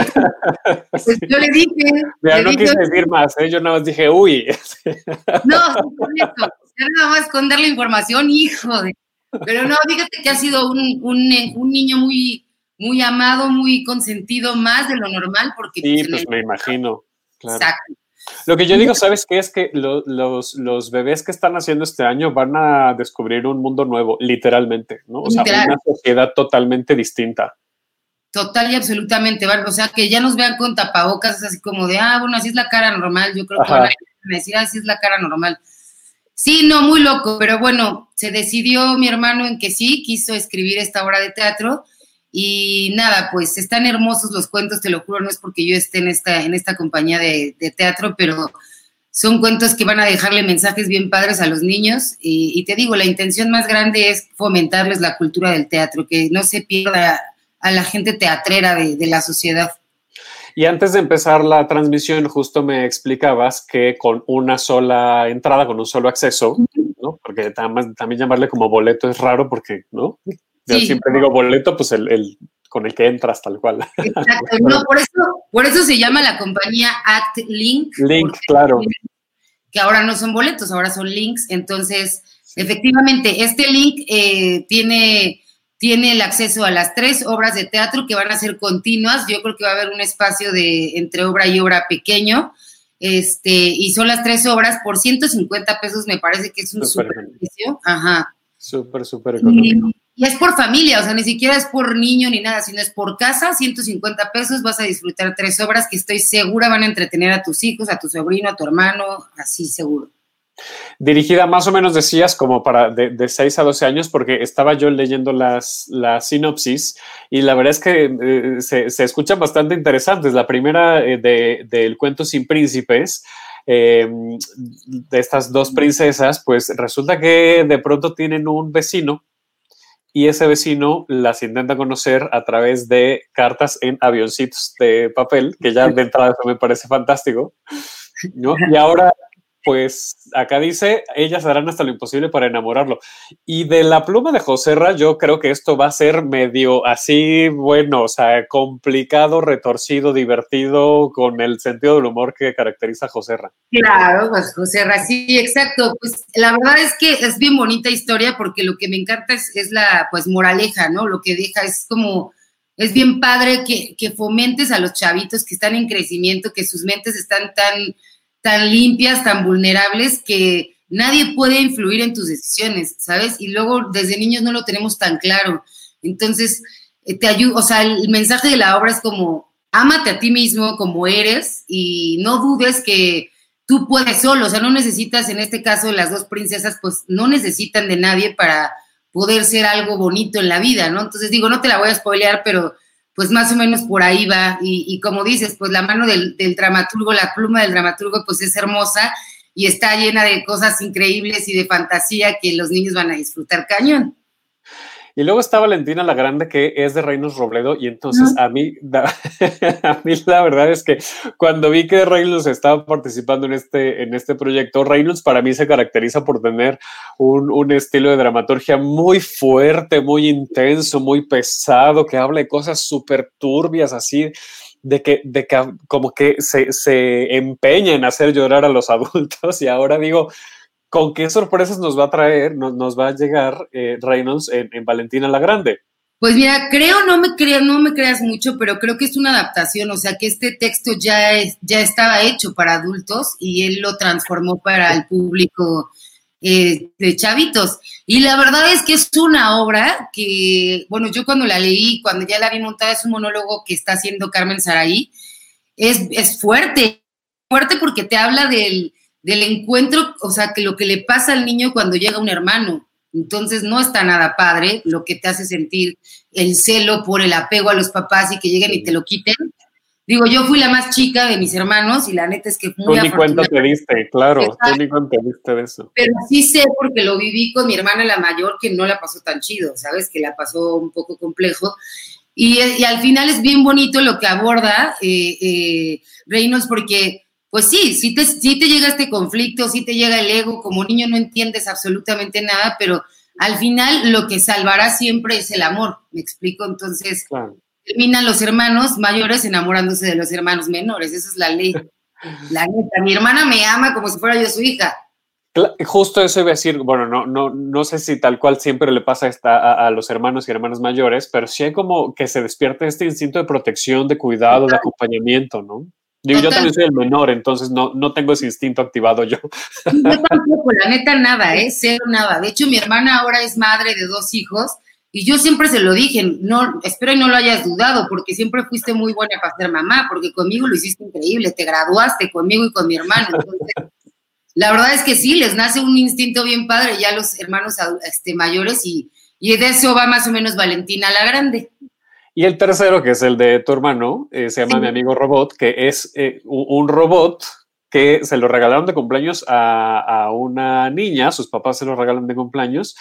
pues yo le dije. Mira, no quise decir más, ¿eh? yo nada más dije, uy. No, con esto, nada más con la información, hijo de. Pero no, fíjate que ha sido un, un, un, niño muy, muy amado, muy consentido, más de lo normal, porque. Sí, pues, pues me imagino. Claro. Exacto. Lo que yo digo, ¿sabes qué? Es que los, los, bebés que están haciendo este año van a descubrir un mundo nuevo, literalmente, ¿no? O sea, una sociedad totalmente distinta. Total y absolutamente, ¿vale? O sea, que ya nos vean con tapabocas, así como de, ah, bueno, así es la cara normal. Yo creo que van a decir, así es la cara normal. Sí, no, muy loco, pero bueno, se decidió mi hermano en que sí, quiso escribir esta obra de teatro y nada, pues están hermosos los cuentos, te lo juro, no es porque yo esté en esta, en esta compañía de, teatro, pero son cuentos que van a dejarle mensajes bien padres a los niños y, te digo, la intención más grande es fomentarles la cultura del teatro, que no se pierda a la gente teatrera de la sociedad. Y antes de empezar la transmisión, justo me explicabas que con una sola entrada, con un solo acceso, ¿no? Porque también, también llamarle como boleto es raro porque, ¿no? Yo siempre digo boleto, pues el, con el que entras tal cual. Exacto, no, por eso, por eso se llama la compañía Act Link. Link, claro. Que ahora no son boletos, ahora son links. Entonces, efectivamente, este link eh, tiene tiene el acceso a las tres obras de teatro que van a ser continuas. Yo creo que va a haber un espacio de entre obra y obra pequeño. Este, y son las tres obras por 150 pesos, me parece que es un súper precio. Ajá. Súper, súper económico. Y, es por familia, o sea, ni siquiera es por niño ni nada, sino es por casa, 150 pesos, vas a disfrutar tres obras que estoy segura van a entretener a tus hijos, a tu sobrino, a tu hermano, así seguro. Dirigida más o menos, decías, como para de, de 6 a 12 años, porque estaba yo leyendo las, la sinopsis y la verdad es que eh, se, se, escuchan bastante interesantes. La primera eh, de, del cuento Sin Príncipes, em, de estas dos princesas, pues resulta que de pronto tienen un vecino y ese vecino las intenta conocer a través de cartas en avioncitos de papel, que ya de entrada eso me parece fantástico. ¿no? Y ahora pues acá dice, ellas harán hasta lo imposible para enamorarlo. Y de la pluma de Joserra, yo creo que esto va a ser medio así, bueno, o sea, complicado, retorcido, divertido, con el sentido del humor que caracteriza a Joserra. Claro, pues Joserra, sí, exacto. Pues la verdad es que es bien bonita historia porque lo que me encanta es, la, pues, moraleja, ¿no? Lo que deja es como es bien padre que, que, fomentes a los chavitos que están en crecimiento, que sus mentes están tan tan limpias, tan vulnerables que nadie puede influir en tus decisiones, ¿sabes? Y luego desde niños no lo tenemos tan claro. Entonces, eh, te ayuda, o sea, el mensaje de la obra es como, ámate a ti mismo como eres y no dudes que tú puedes solo, o sea, no necesitas, en este caso, las dos princesas, pues no necesitan de nadie para poder ser algo bonito en la vida, ¿no? Entonces digo, no te la voy a spoilear, pero pues más o menos por ahí va. Y, como dices, pues la mano del, del, dramaturgo, la pluma del dramaturgo, pues es hermosa y está llena de cosas increíbles y de fantasía que los niños van a disfrutar cañón. Y luego está Valentina la Grande, que es de Reinos Robledo, y entonces a mí, a mí la verdad es que cuando vi que Reynolds estaba participando en este, en este proyecto, Reynolds para mí se caracteriza por tener un, un estilo de dramaturgia muy fuerte, muy intenso, muy pesado, que habla de cosas súper turbias, así, de que, de que como que se, se empeña en hacer llorar a los adultos, y ahora digo, ¿con qué sorpresas nos va a traer, nos, va a llegar eh, Reynolds en, Valentina la Grande? Pues mira, creo, no me creas, no me creas mucho, pero creo que es una adaptación, o sea que este texto ya, es, ya estaba hecho para adultos y él lo transformó para el público eh, de chavitos. Y la verdad es que es una obra que, bueno, yo cuando la leí, cuando ya la vi montada, es un monólogo que está haciendo Carmen Saraí, es, es fuerte, fuerte porque te habla del, del encuentro, o sea, que lo que le pasa al niño cuando llega un hermano. Entonces no está nada padre lo que te hace sentir el celo por el apego a los papás y que lleguen y te lo quiten. Digo, yo fui la más chica de mis hermanos y la neta es que muy Tú ni cuenta te diste, claro, tú ni cuenta te diste de eso. Pero sí sé porque lo viví con mi hermana la mayor que no la pasó tan chido, ¿sabes? Que la pasó un poco complejo. Y, al final es bien bonito lo que aborda eh, eh, Reynolds porque pues sí, sí te, te llega este conflicto, sí te llega el ego, como niño no entiendes absolutamente nada, pero al final lo que salvará siempre es el amor, me explico, entonces terminan los hermanos mayores enamorándose de los hermanos menores, esa es la ley. La neta, mi hermana me ama como si fuera yo su hija. Justo eso iba a decir, bueno, no, no, no sé si tal cual siempre le pasa a, a, los hermanos y hermanas mayores, pero sí hay como que se despierte este instinto de protección, de cuidado, de acompañamiento, ¿no? Yo también soy el menor, entonces no, no tengo ese instinto activado yo. Yo tampoco, la neta nada, ¿eh? Cero nada. De hecho, mi hermana ahora es madre de dos hijos y yo siempre se lo dije, no, espero y no lo hayas dudado, porque siempre fuiste muy buena para ser mamá, porque conmigo lo hiciste increíble, te graduaste conmigo y con mi hermano. Entonces, la verdad es que sí, les nace un instinto bien padre ya los hermanos este, mayores y, y de eso va más o menos Valentina la Grande. Y el tercero, que es el de tu hermano, eh, se llama Mi Amigo Robot, que es eh, un robot que se lo regalaron de cumpleaños a, una niña, sus papás se lo regalan de cumpleaños.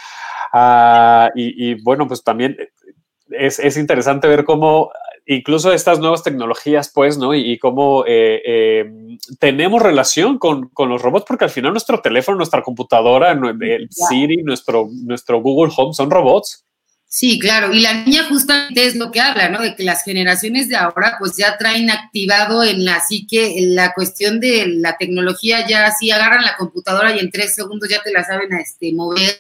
Ah, y, bueno, pues también es, interesante ver cómo incluso estas nuevas tecnologías, pues, ¿no? Y, cómo eh, tenemos relación con, los robots, porque al final nuestro teléfono, nuestra computadora, el Siri, nuestro, nuestro Google Home son robots. Sí, claro, y la niña justamente es lo que habla, ¿no? De que las generaciones de ahora pues ya traen activado en la psique la cuestión de la tecnología, ya así agarran la computadora y en tres segundos ya te la saben a este, mover,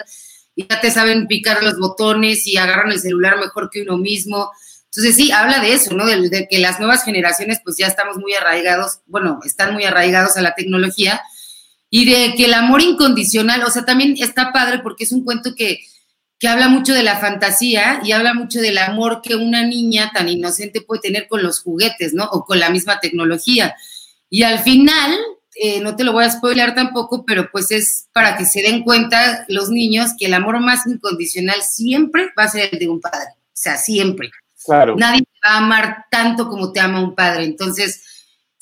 y ya te saben picar los botones y agarran el celular mejor que uno mismo. Entonces sí, habla de eso, ¿no? De que las nuevas generaciones pues ya estamos muy arraigados, bueno, están muy arraigados a la tecnología y de que el amor incondicional, o sea, también está padre porque es un cuento que que habla mucho de la fantasía y habla mucho del amor que una niña tan inocente puede tener con los juguetes, ¿no? O con la misma tecnología. Y al final, eh, no te lo voy a spoiler tampoco, pero pues es para que se den cuenta los niños que el amor más incondicional siempre va a ser el de un padre. O sea, siempre. Claro. Nadie va a amar tanto como te ama un padre. Entonces,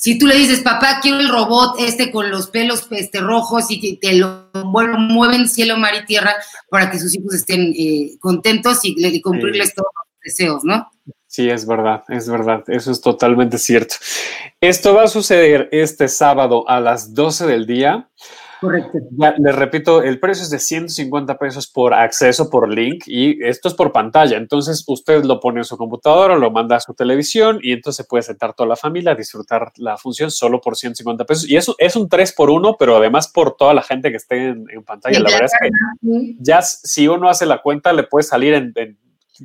si tú le dices, papá, quiero el robot este con los pelos este, rojos y que te lo mueven cielo, mar y tierra para que sus hijos estén eh, contentos y, y cumplirles todos los deseos, ¿no? Sí, es verdad, es verdad, eso es totalmente cierto. Esto va a suceder este sábado a las 12 del día. Correcto. les repito, el precio es de 150 pesos por acceso, por link, y esto es por pantalla. Entonces, usted lo pone en su computadora, lo manda a su televisión, y entonces puede sentar toda la familia a disfrutar la función solo por 150 pesos. Y eso es un 3 por 1, pero además por toda la gente que esté en, pantalla. La verdad es que ya si uno hace la cuenta, le puede salir en,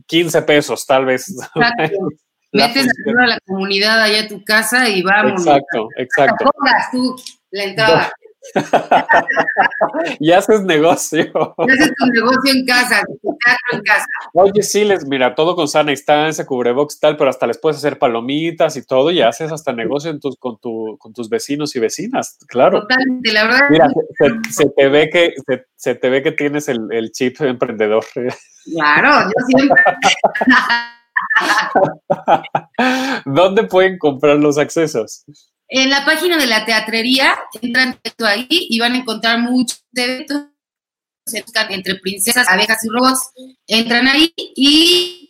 15 pesos, tal vez. Metes a la comunidad allá a tu casa y vamos. Exacto, exacto. tú la entrada. y haces negocio. Y haces tu negocio en casa, tu teatro en casa. Oye, sí, les, mira, todo con sana distancia, cubrebox tal, pero hasta les puedes hacer palomitas y todo, y haces hasta negocio en tus, con, tu, con tus vecinos y vecinas, claro. Totalmente, la verdad. Mira, se, te, ve que, se, te ve que tienes el, el chip emprendedor. Claro, yo siempre. ¿Dónde pueden comprar los accesos? En la página de la teatrería, entran directo ahí y van a encontrar muchos eventos entre princesas, abejas y robots. Entran ahí y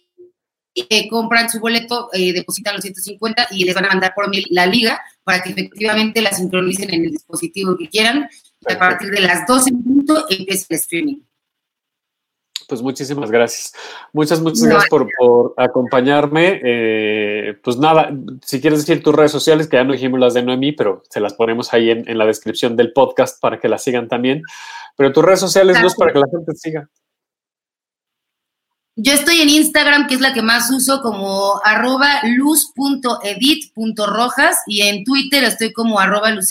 eh, compran su boleto, eh, depositan los 150 y les van a mandar por mail la liga para que efectivamente la sincronicen en el dispositivo que quieran. Y a partir de las 12 en punto empieza el streaming. Pues muchísimas gracias. Muchas, muchas gracias por, acompañarme. Eh, pues nada, si quieres decir tus redes sociales, que ya no dijimos las de Noemí, pero se las ponemos ahí en, la descripción del podcast para que las sigan también. Pero tus redes sociales, Luz, para que la gente siga. Yo estoy en Instagram, que es la que más uso, como arroba luz.edit.rojas y en Twitter estoy como arroba. En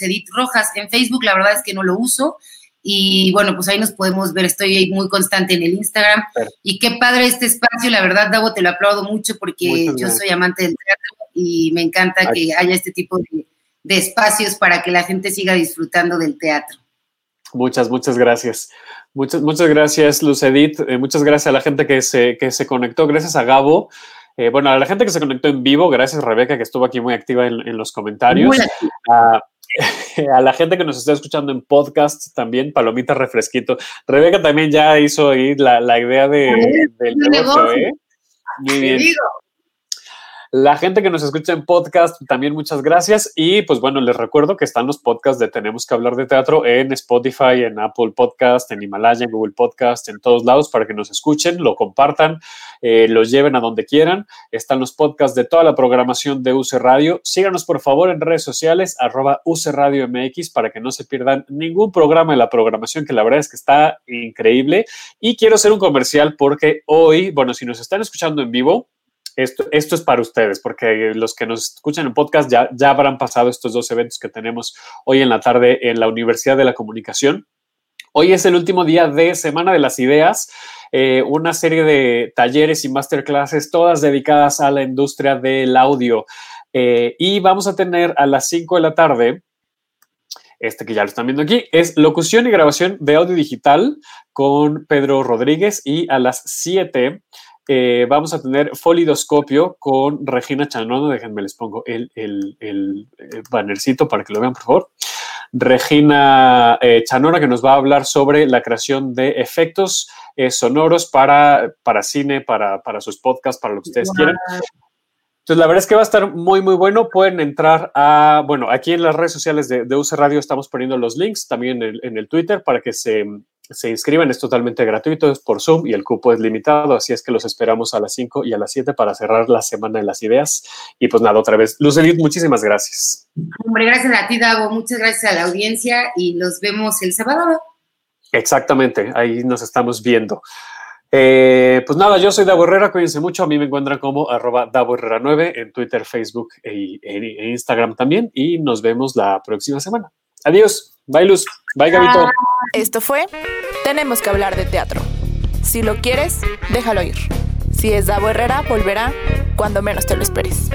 Facebook la verdad es que no lo uso. Y bueno, pues ahí nos podemos ver, estoy muy constante en el Instagram. Y qué padre este espacio, la verdad, Davo, te lo aplaudo mucho porque yo soy amante del teatro y me encanta que haya este tipo de, espacios para que la gente siga disfrutando del teatro. Muchas, muchas gracias. Muchas, muchas gracias, Lucedit. Eh, muchas gracias a la gente que se, que se conectó. Gracias a Gabo. Eh, bueno, a la gente que se conectó en vivo. Gracias, Rebeca, que estuvo aquí muy activa en, los comentarios. a la gente que nos está escuchando en podcast también, palomita refresquito. Rebeca también ya hizo ahí la, idea de, del negocio, ¿eh? Muy bien. La gente que nos escucha en podcast, también muchas gracias. Y pues bueno, les recuerdo que están los podcasts de Tenemos que hablar de teatro en Spotify, en Apple Podcast, en Himalaya, en Google Podcast, en todos lados para que nos escuchen, lo compartan, eh, los lleven a donde quieran. Están los podcasts de toda la programación de UC Radio. Síganos por favor en redes sociales, arroba UC Radio MX para que no se pierdan ningún programa de la programación que la verdad es que está increíble. Y quiero hacer un comercial porque hoy, bueno, si nos están escuchando en vivo, esto, esto es para ustedes, porque los que nos escuchan en podcast ya, ya habrán pasado estos dos eventos que tenemos hoy en la tarde en la Universidad de la Comunicación. Hoy es el último día de Semana de las Ideas, eh, una serie de talleres y masterclasses, todas dedicadas a la industria del audio. Eh, y vamos a tener a las 5 de la tarde este que ya lo están viendo aquí, es locución y grabación de audio digital con Pedro Rodríguez y a las 7 eh, vamos a tener folidoscopio con Regina Chanona. Déjenme les pongo el, el, bannercito para que lo vean, por favor. Regina eh, Chanona, que nos va a hablar sobre la creación de efectos eh, sonoros para, para cine, para, para, sus podcasts, para lo que ustedes quieran. Entonces, la verdad es que va a estar muy, muy bueno. Pueden entrar a, bueno, aquí en las redes sociales de, de UC Radio estamos poniendo los links, también en el, en el Twitter, para que se, se inscriban, es totalmente gratuito, es por Zoom y el cupo es limitado, así es que los esperamos a las 5 y a las 7 para cerrar la semana de las ideas. Y pues nada, otra vez, Luz muchísimas gracias. Hombre, gracias a ti, Dago, muchas gracias a la audiencia y los vemos el sábado. Exactamente, ahí nos estamos viendo. Eh, pues nada, yo soy Davo Herrera, cuídense mucho, a mí me encuentran como arroba Davo Herrera 9 en Twitter, Facebook e, e, Instagram también y nos vemos la próxima semana. Adiós. Bye, Luz. Bye, Gabito. Esto fue Tenemos que hablar de teatro. Si lo quieres, déjalo ir. Si es Davo Herrera, volverá cuando menos te lo esperes.